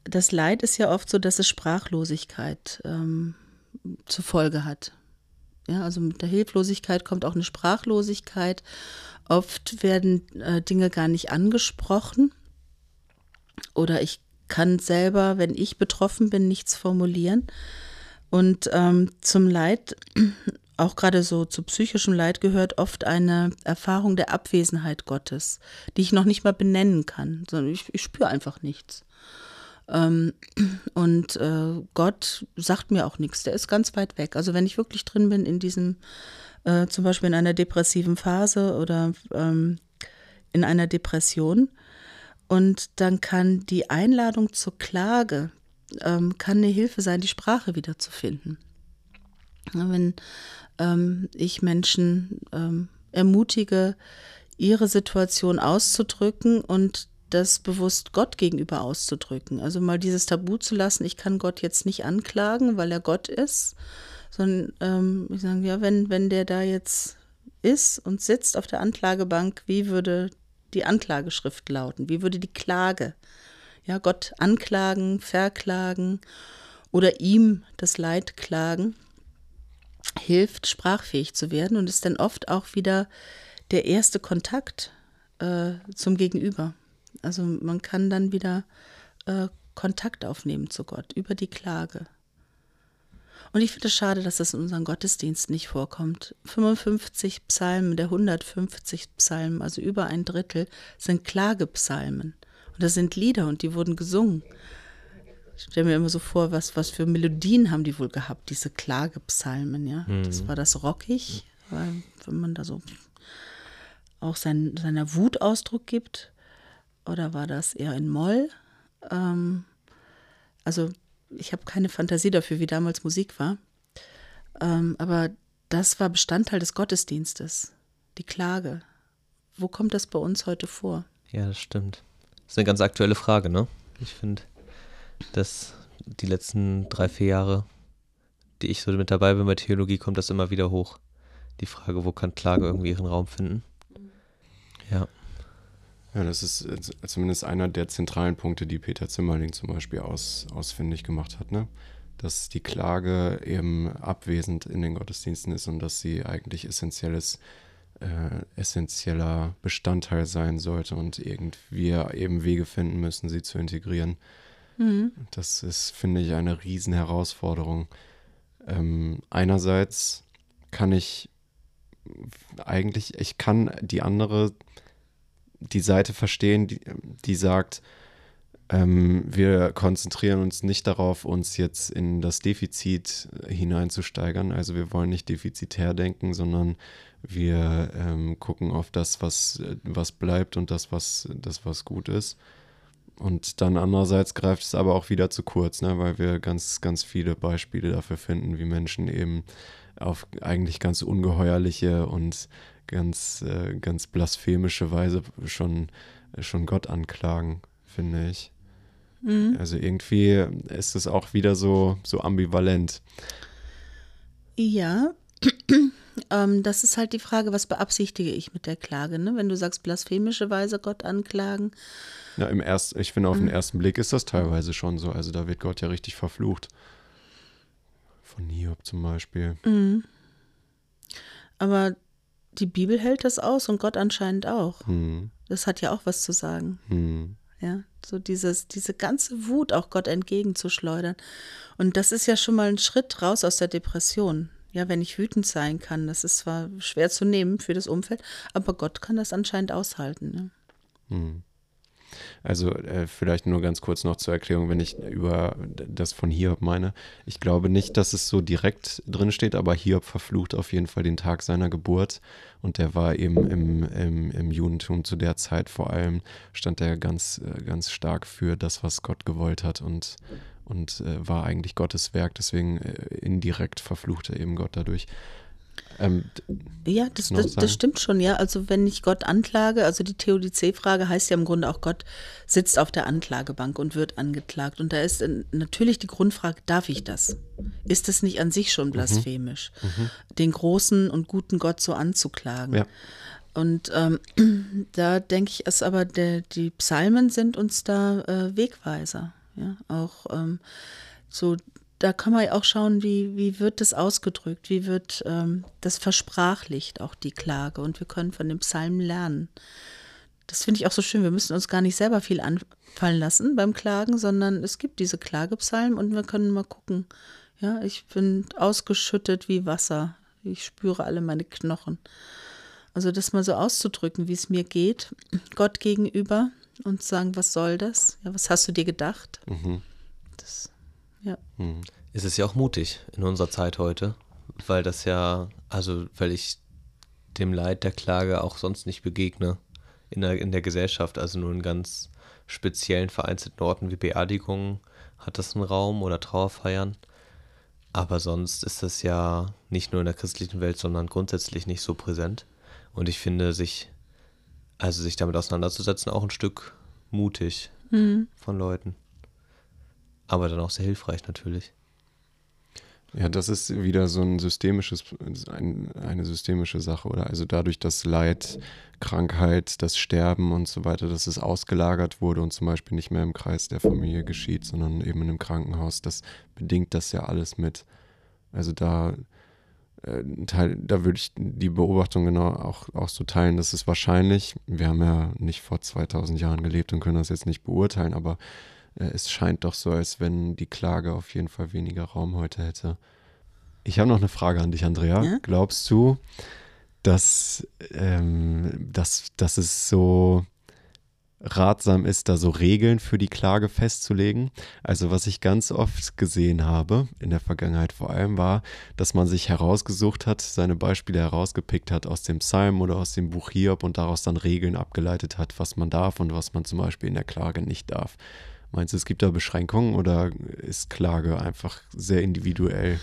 das Leid ist ja oft so, dass es Sprachlosigkeit ähm, zur Folge hat. Ja, also mit der Hilflosigkeit kommt auch eine Sprachlosigkeit. Oft werden äh, Dinge gar nicht angesprochen. Oder ich kann selber, wenn ich betroffen bin, nichts formulieren. Und ähm, zum Leid (clears throat) auch gerade so zu psychischem Leid gehört oft eine Erfahrung der Abwesenheit Gottes, die ich noch nicht mal benennen kann, sondern ich, ich spüre einfach nichts. Ähm, (clears throat) und äh, Gott sagt mir auch nichts, der ist ganz weit weg. Also wenn ich wirklich drin bin in diesem, äh, zum Beispiel in einer depressiven Phase oder ähm, in einer Depression, und dann kann die Einladung zur Klage, ähm, kann eine Hilfe sein, die Sprache wiederzufinden. Wenn ähm, ich Menschen ähm, ermutige, ihre Situation auszudrücken und das bewusst Gott gegenüber auszudrücken. Also mal dieses Tabu zu lassen, ich kann Gott jetzt nicht anklagen, weil er Gott ist, sondern ähm, ich sage, ja, wenn, wenn der da jetzt ist und sitzt auf der Anklagebank, wie würde die Anklageschrift lauten? Wie würde die Klage? Ja, Gott anklagen, verklagen oder ihm das Leid klagen hilft, sprachfähig zu werden und ist dann oft auch wieder der erste Kontakt äh, zum Gegenüber. Also man kann dann wieder äh, Kontakt aufnehmen zu Gott über die Klage. Und ich finde es schade, dass das in unseren Gottesdiensten nicht vorkommt. 55 Psalmen der 150 Psalmen, also über ein Drittel, sind Klagepsalmen. Und das sind Lieder und die wurden gesungen. Ich stelle mir immer so vor, was, was für Melodien haben die wohl gehabt, diese Klagepsalmen, ja. Mhm. Das war das rockig, weil wenn man da so auch sein, seiner Wut Ausdruck gibt, oder war das eher in Moll? Ähm, also ich habe keine Fantasie dafür, wie damals Musik war. Ähm, aber das war Bestandteil des Gottesdienstes, die Klage. Wo kommt das bei uns heute vor? Ja, das stimmt. Das ist eine ganz aktuelle Frage, ne? Ich finde, dass die letzten drei, vier Jahre, die ich so mit dabei bin bei Theologie, kommt das immer wieder hoch. Die Frage, wo kann Klage irgendwie ihren Raum finden? Ja. Ja, das ist zumindest einer der zentralen Punkte, die Peter Zimmerling zum Beispiel aus, ausfindig gemacht hat, ne? Dass die Klage eben abwesend in den Gottesdiensten ist und dass sie eigentlich essentielles, äh, essentieller Bestandteil sein sollte und irgendwie eben Wege finden müssen, sie zu integrieren. Mhm. Das ist, finde ich, eine Riesenherausforderung. Ähm, einerseits kann ich eigentlich, ich kann die andere, die Seite verstehen, die, die sagt, ähm, wir konzentrieren uns nicht darauf, uns jetzt in das Defizit hineinzusteigern. Also wir wollen nicht defizitär denken, sondern wir ähm, gucken auf das, was, was bleibt und das, was, das, was gut ist. Und dann andererseits greift es aber auch wieder zu kurz, ne, weil wir ganz, ganz viele Beispiele dafür finden, wie Menschen eben auf eigentlich ganz ungeheuerliche und ganz, äh, ganz blasphemische Weise schon, schon Gott anklagen, finde ich. Mhm. Also irgendwie ist es auch wieder so, so ambivalent. Ja, (clears throat) ähm, das ist halt die Frage, was beabsichtige ich mit der Klage? Ne? Wenn du sagst, blasphemische Weise Gott anklagen. Ja, im ersten, ich finde, auf den mhm. ersten Blick ist das teilweise schon so. Also da wird Gott ja richtig verflucht. Von Hiob zum Beispiel. Mhm. Aber die Bibel hält das aus und Gott anscheinend auch. Mhm. Das hat ja auch was zu sagen. Mhm. Ja, so dieses, diese ganze Wut auch Gott entgegenzuschleudern. Und das ist ja schon mal ein Schritt raus aus der Depression. Ja, wenn ich wütend sein kann, das ist zwar schwer zu nehmen für das Umfeld, aber Gott kann das anscheinend aushalten. Ne? Hm. Also äh, vielleicht nur ganz kurz noch zur Erklärung, wenn ich über das von Hiob meine. Ich glaube nicht, dass es so direkt drin steht, aber Hiob verflucht auf jeden Fall den Tag seiner Geburt. Und der war eben im, im, im Judentum zu der Zeit vor allem, stand er ganz, äh, ganz stark für das, was Gott gewollt hat und, und äh, war eigentlich Gottes Werk. Deswegen äh, indirekt verflucht er eben Gott dadurch. Ähm, ja, das, das, das, stimmt schon, ja. Also wenn ich Gott anklage, also die Theodizee-Frage heißt ja im Grunde auch, Gott sitzt auf der Anklagebank und wird angeklagt. Und da ist natürlich die Grundfrage, darf ich das? Ist das nicht an sich schon mhm. blasphemisch, mhm. den großen und guten Gott so anzuklagen? Ja. Und ähm, (clears throat) da denke ich, ist aber der, die Psalmen sind uns da äh, Wegweiser. Ja, auch ähm, so da kann man ja auch schauen, wie, wie wird das ausgedrückt, wie wird ähm, das versprachlicht, auch die Klage. Und wir können von dem Psalm lernen. Das finde ich auch so schön. Wir müssen uns gar nicht selber viel anfallen lassen beim Klagen, sondern es gibt diese Klagepsalmen und wir können mal gucken. Ja, ich bin ausgeschüttet wie Wasser. Ich spüre alle meine Knochen. Also das mal so auszudrücken, wie es mir geht, Gott gegenüber und sagen, was soll das? Ja, was hast du dir gedacht? Mhm. Das ja. Hm. Es ist ja auch mutig in unserer Zeit heute, weil das ja, also weil ich dem Leid der Klage auch sonst nicht begegne in der, in der Gesellschaft, also nur in ganz speziellen vereinzelten Orten wie Beerdigungen hat das einen Raum oder Trauerfeiern. Aber sonst ist das ja nicht nur in der christlichen Welt, sondern grundsätzlich nicht so präsent. Und ich finde, sich, also sich damit auseinanderzusetzen, auch ein Stück mutig mhm. von Leuten aber dann auch sehr hilfreich natürlich. Ja, das ist wieder so ein systemisches, ein, eine systemische Sache, oder? Also dadurch, dass Leid, Krankheit, das Sterben und so weiter, dass es ausgelagert wurde und zum Beispiel nicht mehr im Kreis der Familie geschieht, sondern eben in einem Krankenhaus, das bedingt das ja alles mit. Also da, äh, teil, da würde ich die Beobachtung genau auch, auch so teilen, dass es wahrscheinlich, wir haben ja nicht vor 2000 Jahren gelebt und können das jetzt nicht beurteilen, aber es scheint doch so, als wenn die Klage auf jeden Fall weniger Raum heute hätte. Ich habe noch eine Frage an dich, Andrea. Ja? Glaubst du, dass, ähm, dass, dass es so ratsam ist, da so Regeln für die Klage festzulegen. Also was ich ganz oft gesehen habe, in der Vergangenheit vor allem, war, dass man sich herausgesucht hat, seine Beispiele herausgepickt hat aus dem Psalm oder aus dem Buch Hiob und daraus dann Regeln abgeleitet hat, was man darf und was man zum Beispiel in der Klage nicht darf. Meinst du, es gibt da Beschränkungen oder ist Klage einfach sehr individuell?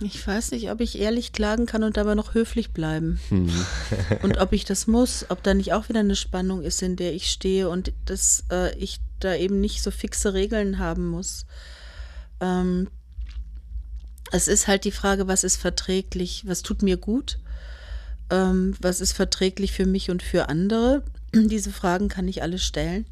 Ich weiß nicht, ob ich ehrlich klagen kann und dabei noch höflich bleiben. Hm. (laughs) und ob ich das muss, ob da nicht auch wieder eine Spannung ist, in der ich stehe und dass äh, ich da eben nicht so fixe Regeln haben muss. Ähm, es ist halt die Frage, was ist verträglich, was tut mir gut, ähm, was ist verträglich für mich und für andere. (clears throat) Diese Fragen kann ich alle stellen.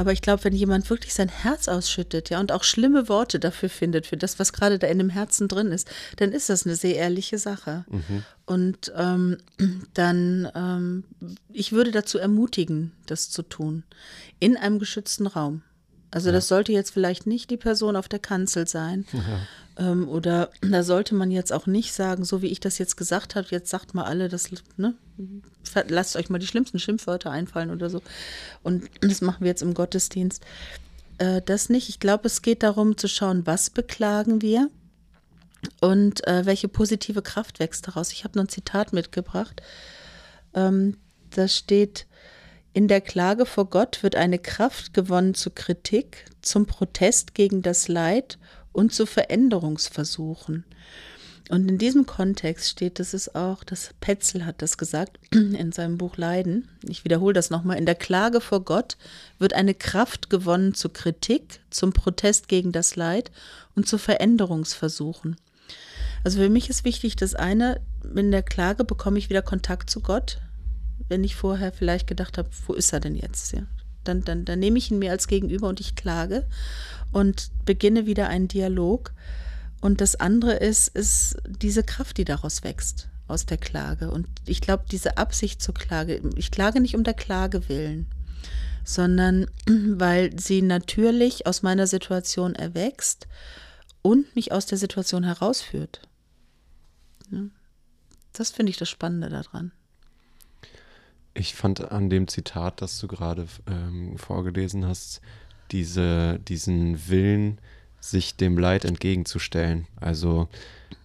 Aber ich glaube, wenn jemand wirklich sein Herz ausschüttet, ja, und auch schlimme Worte dafür findet, für das, was gerade da in dem Herzen drin ist, dann ist das eine sehr ehrliche Sache. Mhm. Und ähm, dann, ähm, ich würde dazu ermutigen, das zu tun, in einem geschützten Raum. Also ja. das sollte jetzt vielleicht nicht die Person auf der Kanzel sein. (laughs) Ja. Ähm, oder (clears throat) da sollte man jetzt auch nicht sagen, so wie ich das jetzt gesagt habe, jetzt sagt mal alle, das, ne, lasst euch mal die schlimmsten Schimpfwörter einfallen oder so. Und (clears throat) das machen wir jetzt im Gottesdienst. Äh, das nicht. Ich glaube, es geht darum zu schauen, was beklagen wir und äh, welche positive Kraft wächst daraus. Ich habe noch ein Zitat mitgebracht. Ähm, da steht, in der Klage vor Gott wird eine Kraft gewonnen zur Kritik, zum Protest gegen das Leid und zu Veränderungsversuchen. Und in diesem Kontext steht, das ist auch, das Petzel hat das gesagt in seinem Buch Leiden. Ich wiederhole das nochmal. In der Klage vor Gott wird eine Kraft gewonnen zur Kritik, zum Protest gegen das Leid und zu Veränderungsversuchen. Also für mich ist wichtig, das eine, in der Klage bekomme ich wieder Kontakt zu Gott, wenn ich vorher vielleicht gedacht habe, wo ist er denn jetzt? Ja, dann, dann, dann nehme ich ihn mir als Gegenüber und ich klage und beginne wieder einen Dialog. Und das andere ist, ist diese Kraft, die daraus wächst, aus der Klage. Und ich glaube, diese Absicht zur Klage, ich klage nicht um der Klage willen, sondern (clears throat) weil sie natürlich aus meiner Situation erwächst und mich aus der Situation herausführt. Das finde ich das Spannende daran. Ich fand an dem Zitat, das du gerade ähm, vorgelesen hast, diese, diesen Willen, sich dem Leid entgegenzustellen. Also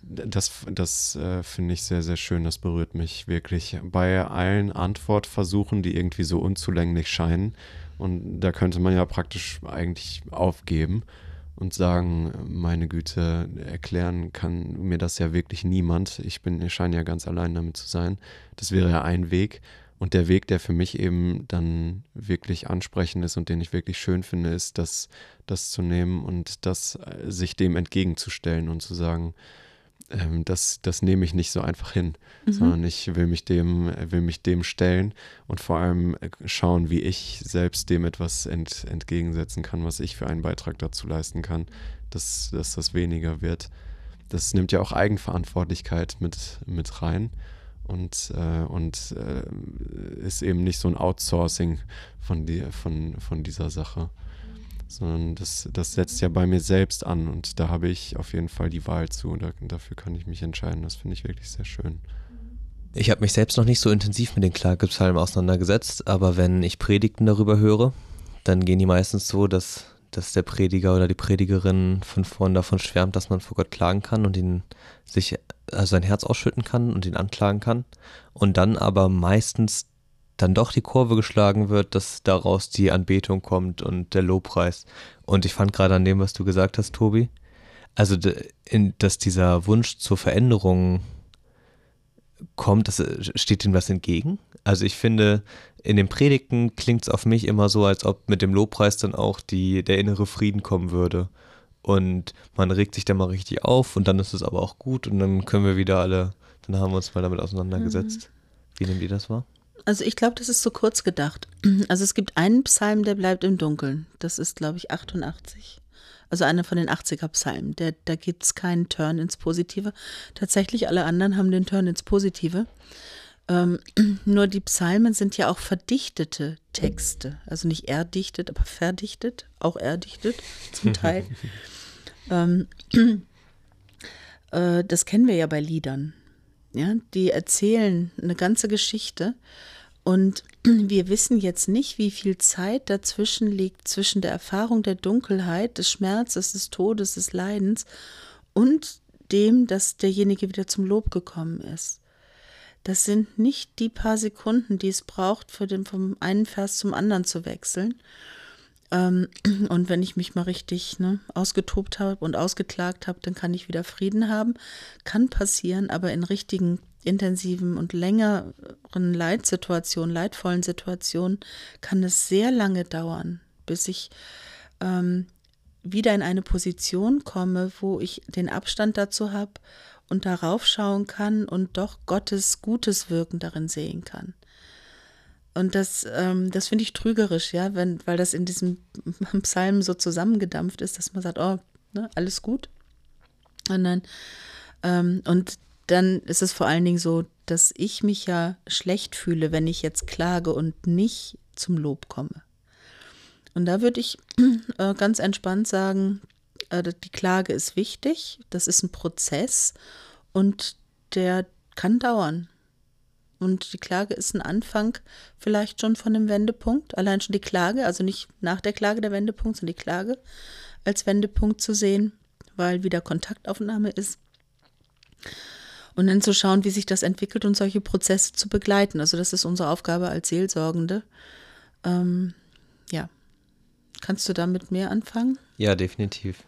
das, das äh, finde ich sehr, sehr schön. Das berührt mich wirklich. Bei allen Antwortversuchen, die irgendwie so unzulänglich scheinen, und da könnte man ja praktisch eigentlich aufgeben und sagen, meine Güte, erklären kann mir das ja wirklich niemand. Ich bin, ich scheine ja ganz allein damit zu sein. Das wäre ja ein Weg. Und der Weg, der für mich eben dann wirklich ansprechend ist und den ich wirklich schön finde, ist, das, das zu nehmen und das äh, sich dem entgegenzustellen und zu sagen, ähm, das, das nehme ich nicht so einfach hin, mhm. sondern ich will mich dem, will mich dem stellen und vor allem äh, schauen, wie ich selbst dem etwas ent, entgegensetzen kann, was ich für einen Beitrag dazu leisten kann, dass, dass das weniger wird. Das nimmt ja auch Eigenverantwortlichkeit mit, mit rein und, äh, und äh, ist eben nicht so ein Outsourcing von, die, von, von dieser Sache, sondern das, das setzt ja bei mir selbst an und da habe ich auf jeden Fall die Wahl zu. Da, dafür kann ich mich entscheiden. Das finde ich wirklich sehr schön. Ich habe mich selbst noch nicht so intensiv mit den Klagepsalmen auseinandergesetzt, aber wenn ich Predigten darüber höre, dann gehen die meistens so, dass, dass der Prediger oder die Predigerin von vorn davon schwärmt, dass man vor Gott klagen kann und ihn sich also sein Herz ausschütten kann und ihn anklagen kann. Und dann aber meistens dann doch die Kurve geschlagen wird, dass daraus die Anbetung kommt und der Lobpreis. Und ich fand gerade an dem, was du gesagt hast, Tobi, also dass dieser Wunsch zur Veränderung kommt, das äh, steht ihm was entgegen. Also ich finde, in den Predigten klingt es auf mich immer so, als ob mit dem Lobpreis dann auch die, der innere Frieden kommen würde und man regt sich dann mal richtig auf und dann ist es aber auch gut und dann können wir wieder alle, dann haben wir uns mal damit auseinandergesetzt. Mhm. Wie nehmt ihr das wahr? Also ich glaube, das ist zu kurz gedacht. (clears throat) Also es gibt einen Psalm, der bleibt im Dunkeln. Das ist, glaube ich, 88. Also einer von den 80er Psalmen. Der, da gibt es keinen Turn ins Positive. Tatsächlich, alle anderen haben den Turn ins Positive. Ähm, (clears throat) nur die Psalmen sind ja auch verdichtete Texte. Also nicht erdichtet, aber verdichtet. Auch erdichtet zum Teil. (laughs) Ähm, (clears throat) äh, das kennen wir ja bei Liedern. Ja, die erzählen eine ganze Geschichte und (clears throat) wir wissen jetzt nicht, wie viel Zeit dazwischen liegt zwischen der Erfahrung der Dunkelheit, des Schmerzes, des Todes, des Leidens und dem, dass derjenige wieder zum Lob gekommen ist. Das sind nicht die paar Sekunden, die es braucht, für den, vom einen Vers zum anderen zu wechseln. Ähm, (clears throat) und wenn ich mich mal richtig ne, ausgetobt habe und ausgeklagt habe, dann kann ich wieder Frieden haben. Kann passieren, aber in richtigen, intensiven und längeren Leitsituationen, leidvollen Situationen kann es sehr lange dauern, bis ich ähm, wieder in eine Position komme, wo ich den Abstand dazu habe und darauf schauen kann und doch Gottes gutes Wirken darin sehen kann. Und das, ähm, das finde ich trügerisch, ja, wenn, weil das in diesem (laughs) Psalm so zusammengedampft ist, dass man sagt, oh, ne, alles gut. Und dann, ähm, und dann ist es vor allen Dingen so, dass ich mich ja schlecht fühle, wenn ich jetzt klage und nicht zum Lob komme. Und da würde ich (clears throat) äh, ganz entspannt sagen, äh, die Klage ist wichtig, das ist ein Prozess und der kann dauern. Und die Klage ist ein Anfang vielleicht schon von einem Wendepunkt. Allein schon die Klage, also nicht nach der Klage der Wendepunkt, sondern die Klage als Wendepunkt zu sehen, weil wieder Kontaktaufnahme ist. Und dann zu schauen, wie sich das entwickelt und solche Prozesse zu begleiten. Also das ist unsere Aufgabe als Seelsorgende. Ähm, ja. Kannst du damit mehr anfangen? Ja, definitiv.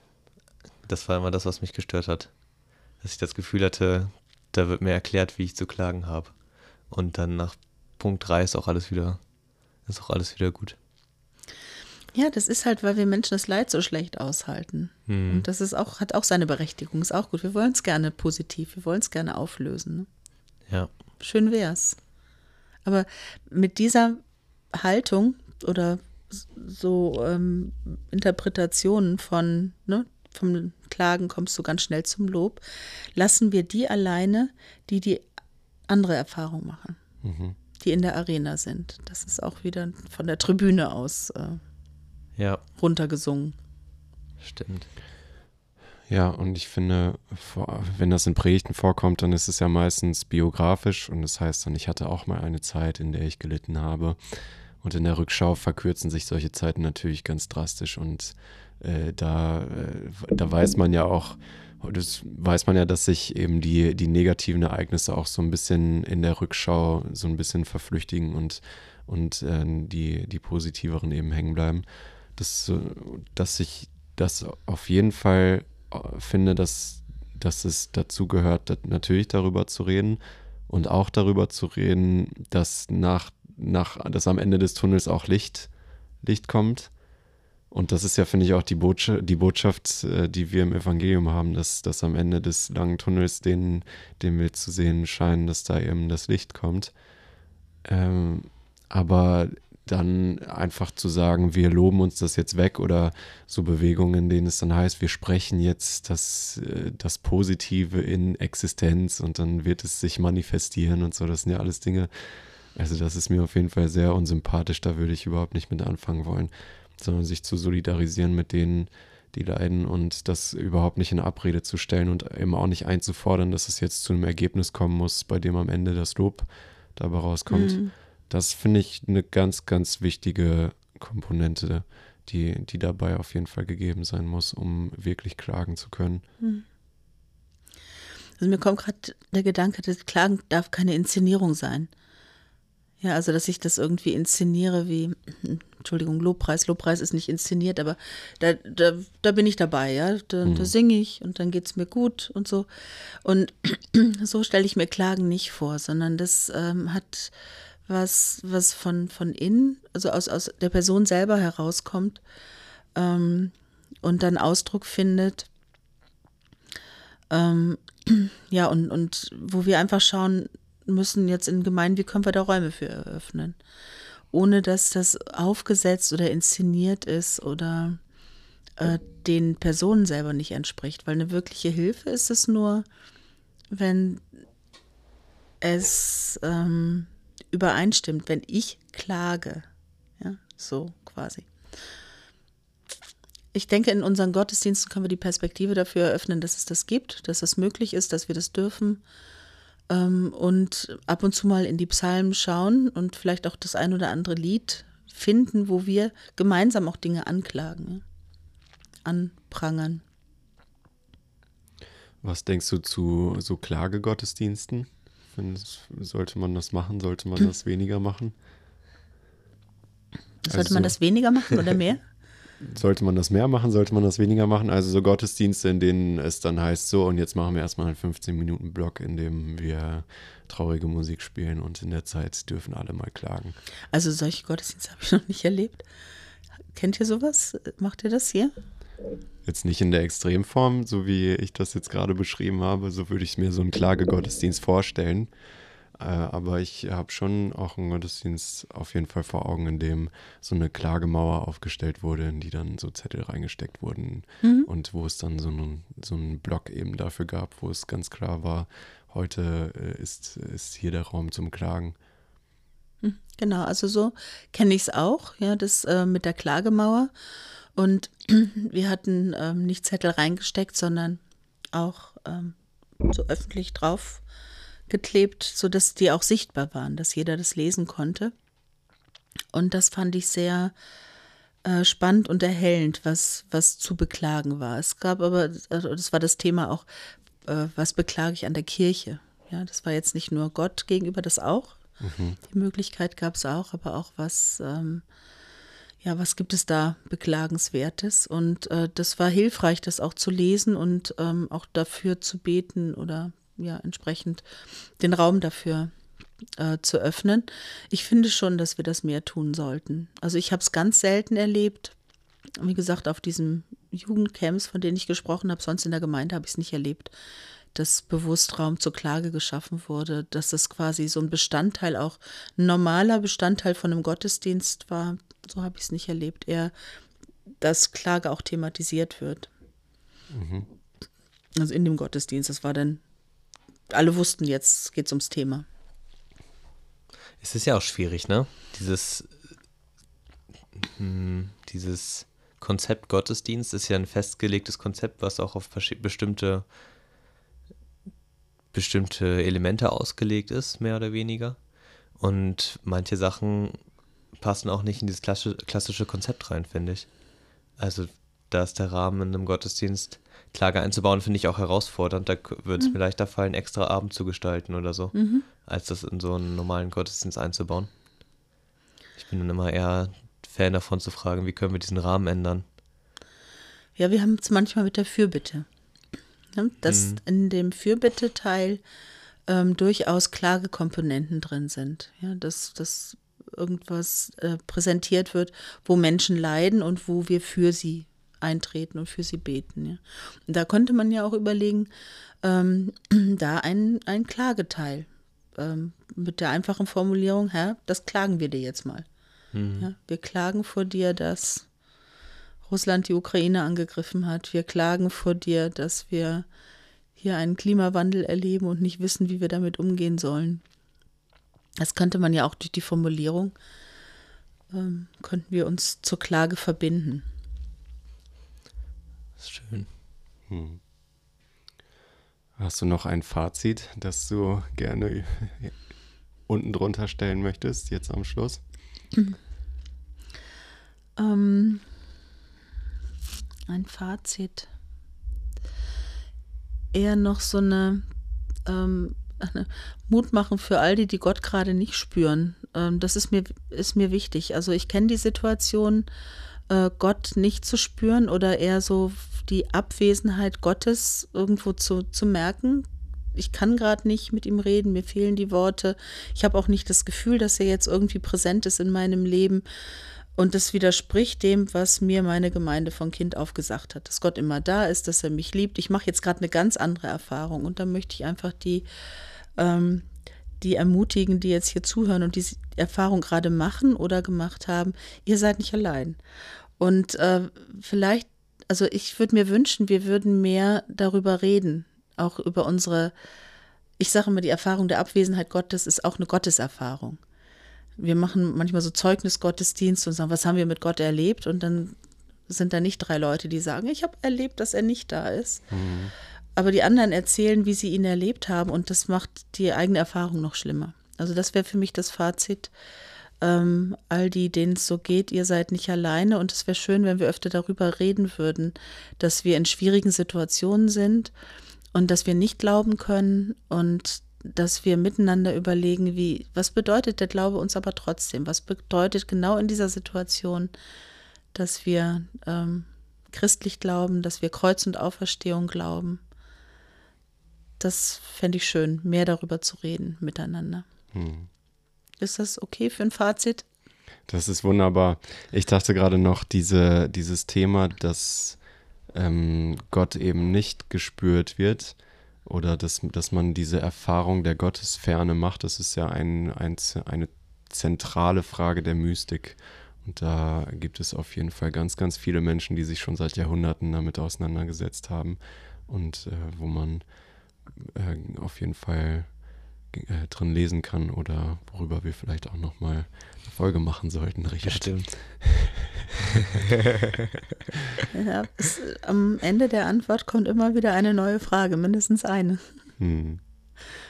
Das war immer das, was mich gestört hat dass ich das Gefühl hatte, da wird mir erklärt, wie ich zu klagen habe. Und dann nach Punkt 3 ist auch alles wieder, ist auch alles wieder gut. Ja, das ist halt, weil wir Menschen das Leid so schlecht aushalten. Hm. Und das ist auch, hat auch seine Berechtigung, ist auch gut. Wir wollen es gerne positiv, wir wollen es gerne auflösen. Ne? Ja. Schön wär's. Aber mit dieser Haltung oder so ähm, Interpretationen von, ne, vom Klagen kommst du ganz schnell zum Lob, lassen wir die alleine, die die andere Erfahrung machen, Mhm. die in der Arena sind. Das ist auch wieder von der Tribüne aus äh, Ja, runtergesungen. stimmt. Ja, und ich finde, wenn das in Predigten vorkommt, dann ist es ja meistens biografisch und das heißt dann, ich hatte auch mal eine Zeit, in der ich gelitten habe. Und in der Rückschau verkürzen sich solche Zeiten natürlich ganz drastisch und äh, da, äh, da weiß man ja auch, das weiß man ja, dass sich eben die, die negativen Ereignisse auch so ein bisschen in der Rückschau so ein bisschen verflüchtigen und, und äh, die, die positiveren eben hängen bleiben. Das, dass ich das auf jeden Fall äh, finde, dass, dass es dazu gehört, natürlich darüber zu reden und auch darüber zu reden, dass nach, nach dass am Ende des Tunnels auch Licht, Licht kommt. Und das ist ja, finde ich, auch die, Botscha die Botschaft, äh, die wir im Evangelium haben, dass, dass am Ende des langen Tunnels, den, den wir zu sehen scheinen, dass da eben das Licht kommt. Ähm, aber dann einfach zu sagen, wir loben uns das jetzt weg oder so Bewegungen, in denen es dann heißt, wir sprechen jetzt das, äh, das Positive in Existenz und dann wird es sich manifestieren und so, das sind ja alles Dinge, also das ist mir auf jeden Fall sehr unsympathisch, da würde ich überhaupt nicht mit anfangen wollen, sondern sich zu solidarisieren mit denen, die leiden und das überhaupt nicht in Abrede zu stellen und eben auch nicht einzufordern, dass es jetzt zu einem Ergebnis kommen muss, bei dem am Ende das Lob dabei rauskommt. Mhm. Das finde ich eine ganz, ganz wichtige Komponente, die, die dabei auf jeden Fall gegeben sein muss, um wirklich klagen zu können. Also mir kommt gerade der Gedanke, das Klagen darf keine Inszenierung sein. Ja, also dass ich das irgendwie inszeniere wie, Entschuldigung, Lobpreis. Lobpreis ist nicht inszeniert, aber da, da, da bin ich dabei, ja. Da, da singe ich und dann geht es mir gut und so. Und (clears throat) so stelle ich mir Klagen nicht vor, sondern das ähm, hat was, was von, von innen, also aus, aus der Person selber herauskommt ähm, und dann Ausdruck findet. Ähm, (clears throat) ja, und, und wo wir einfach schauen müssen jetzt in Gemeinden, wie können wir da Räume für eröffnen, ohne dass das aufgesetzt oder inszeniert ist oder äh, den Personen selber nicht entspricht. Weil eine wirkliche Hilfe ist es nur, wenn es ähm, übereinstimmt, wenn ich klage. Ja, so quasi. Ich denke, in unseren Gottesdiensten können wir die Perspektive dafür eröffnen, dass es das gibt, dass es möglich ist, dass wir das dürfen. Ähm, und ab und zu mal in die Psalmen schauen und vielleicht auch das ein oder andere Lied finden, wo wir gemeinsam auch Dinge anklagen, anprangern. Was denkst du zu so Klagegottesdiensten? Sollte man das machen? Sollte man (laughs) das weniger machen? Sollte Also man das weniger machen oder mehr? (laughs) Sollte man das mehr machen? Sollte man das weniger machen? Also so Gottesdienste, in denen es dann heißt, so und jetzt machen wir erstmal einen 15-Minuten-Block, in dem wir traurige Musik spielen und in der Zeit dürfen alle mal klagen. Also solche Gottesdienste habe ich noch nicht erlebt. Kennt ihr sowas? Macht ihr das hier? Jetzt nicht in der Extremform, so wie ich das jetzt gerade beschrieben habe, so würde ich mir so einen Klagegottesdienst vorstellen. Äh, aber ich habe schon auch einen Gottesdienst auf jeden Fall vor Augen, in dem so eine Klagemauer aufgestellt wurde, in die dann so Zettel reingesteckt wurden und wo es dann so einen, so einen Block eben dafür gab, wo es ganz klar war, heute äh, ist, ist hier der Raum zum Klagen. Genau, also so kenne ich es auch, ja, das äh, mit der Klagemauer. Und (clears throat) wir hatten ähm, nicht Zettel reingesteckt, sondern auch ähm, so öffentlich drauf geklebt, sodass die auch sichtbar waren, dass jeder das lesen konnte. Und das fand ich sehr äh, spannend und erhellend, was, was zu beklagen war. Es gab aber, also das war das Thema auch, äh, was beklage ich an der Kirche? Ja, das war jetzt nicht nur Gott gegenüber, das auch. Die Möglichkeit gab es auch, aber auch was, ähm, ja, was gibt es da Beklagenswertes? Und äh, das war hilfreich, das auch zu lesen und ähm, auch dafür zu beten oder ja, entsprechend den Raum dafür äh, zu öffnen. Ich finde schon, dass wir das mehr tun sollten. Also ich habe es ganz selten erlebt. Wie gesagt, auf diesen Jugendcamps, von denen ich gesprochen habe, sonst in der Gemeinde habe ich es nicht erlebt, dass bewusst Raum zur Klage geschaffen wurde, dass das quasi so ein Bestandteil, auch ein normaler Bestandteil von einem Gottesdienst war. So habe ich es nicht erlebt. Eher, dass Klage auch thematisiert wird. Mhm. Also in dem Gottesdienst. Das war dann, alle wussten jetzt, geht es ums Thema. Es ist ja auch schwierig, ne? Dieses, hm, dieses Konzept Gottesdienst ist ja ein festgelegtes Konzept, was auch auf bestimmte bestimmte Elemente ausgelegt ist, mehr oder weniger. Und manche Sachen passen auch nicht in dieses klassische Konzept rein, finde ich. Also da ist der Rahmen in einem Gottesdienst Klage einzubauen, finde ich auch herausfordernd. Da würde es mhm. mir leichter fallen, extra Abend zu gestalten oder so, mhm. als das in so einen normalen Gottesdienst einzubauen. Ich bin dann immer eher Fan davon zu fragen, wie können wir diesen Rahmen ändern. Ja, wir haben es manchmal mit der Fürbitte ne? dass mhm. in dem Fürbitteteil ähm, durchaus Klagekomponenten drin sind. Ja, dass, dass irgendwas äh, präsentiert wird, wo Menschen leiden und wo wir für sie eintreten und für sie beten. Ja. Und da konnte man ja auch überlegen, ähm, (clears throat) da ein, ein Klageteil ähm, mit der einfachen Formulierung, Herr, das klagen wir dir jetzt mal. Mhm. Ja, wir klagen vor dir, dass Russland die Ukraine angegriffen hat. Wir klagen vor dir, dass wir hier einen Klimawandel erleben und nicht wissen, wie wir damit umgehen sollen. Das könnte man ja auch durch die Formulierung, ähm, könnten wir uns zur Klage verbinden. Das ist schön. Hm. Hast du noch ein Fazit, das du gerne (laughs) unten drunter stellen möchtest, jetzt am Schluss? Mhm. Ähm, ein Fazit. Eher noch so eine, ähm, (laughs) eine Mut machen für all die, die Gott gerade nicht spüren. Ähm, das ist mir, ist mir wichtig. Also ich kenne die Situation, äh, Gott nicht zu spüren oder eher so die Abwesenheit Gottes irgendwo zu, zu merken. Ich kann gerade nicht mit ihm reden, mir fehlen die Worte. Ich habe auch nicht das Gefühl, dass er jetzt irgendwie präsent ist in meinem Leben. Und das widerspricht dem, was mir meine Gemeinde von Kind auf gesagt hat, dass Gott immer da ist, dass er mich liebt. Ich mache jetzt gerade eine ganz andere Erfahrung und da möchte ich einfach die, ähm, die ermutigen, die jetzt hier zuhören und diese Erfahrung gerade machen oder gemacht haben, ihr seid nicht allein. Und äh, vielleicht, also ich würde mir wünschen, wir würden mehr darüber reden, auch über unsere, ich sage immer, die Erfahrung der Abwesenheit Gottes ist auch eine Gotteserfahrung wir machen manchmal so Zeugnisgottesdienst und sagen, was haben wir mit Gott erlebt? Und dann sind da nicht drei Leute, die sagen, ich habe erlebt, dass er nicht da ist. Mhm. Aber die anderen erzählen, wie sie ihn erlebt haben und das macht die eigene Erfahrung noch schlimmer. Also das wäre für mich das Fazit. Ähm, all die, denen es so geht, ihr seid nicht alleine und es wäre schön, wenn wir öfter darüber reden würden, dass wir in schwierigen Situationen sind und dass wir nicht glauben können und dass wir miteinander überlegen, wie, was bedeutet der Glaube uns aber trotzdem? Was bedeutet genau in dieser Situation, dass wir ähm, christlich glauben, dass wir Kreuz und Auferstehung glauben? Das fände ich schön, mehr darüber zu reden miteinander. Hm. Ist das okay für ein Fazit? Das ist wunderbar. Ich dachte gerade noch, diese, dieses Thema, dass ähm, Gott eben nicht gespürt wird, oder dass, dass man diese Erfahrung der Gottesferne macht, das ist ja ein, ein, eine zentrale Frage der Mystik. Und da gibt es auf jeden Fall ganz, ganz viele Menschen, die sich schon seit Jahrhunderten damit auseinandergesetzt haben und äh, wo man äh, auf jeden Fall äh, drin lesen kann oder worüber wir vielleicht auch nochmal eine Folge machen sollten, Richard. Stimmt. (laughs) ja, es, am Ende der Antwort kommt immer wieder eine neue Frage, mindestens eine. Hm.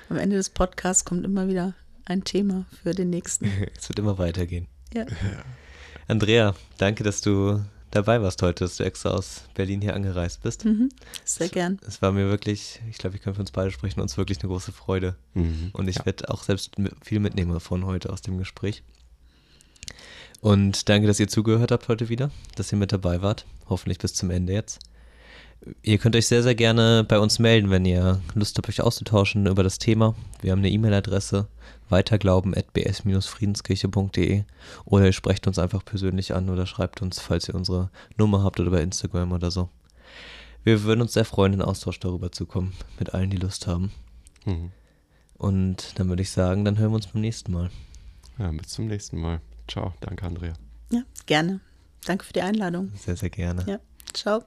Am Ende des Podcasts kommt immer wieder ein Thema für den nächsten. (laughs) Es wird immer weitergehen. Ja. Andrea, danke, dass du dabei warst heute, dass du extra aus Berlin hier angereist bist. Mhm, sehr gern. Es, war mir wirklich, ich glaube, ich kann für uns beide sprechen, uns wirklich eine große Freude. Mhm, Und ich ja. werde auch selbst viel mitnehmen von heute aus dem Gespräch. Und danke, dass ihr zugehört habt heute wieder, dass ihr mit dabei wart. Hoffentlich bis zum Ende jetzt. Ihr könnt euch sehr, sehr gerne bei uns melden, wenn ihr Lust habt, euch auszutauschen über das Thema. Wir haben eine E-Mail-Adresse weiterglauben.bs-friedenskirche.de oder ihr sprecht uns einfach persönlich an oder schreibt uns, falls ihr unsere Nummer habt oder bei Instagram oder so. Wir würden uns sehr freuen, in Austausch darüber zu kommen, mit allen, die Lust haben. Mhm. Und dann würde ich sagen, dann hören wir uns beim nächsten Mal. Ja, bis zum nächsten Mal. Ciao, danke Andrea. Ja, gerne. Danke für die Einladung. Sehr, sehr gerne. Ja, ciao.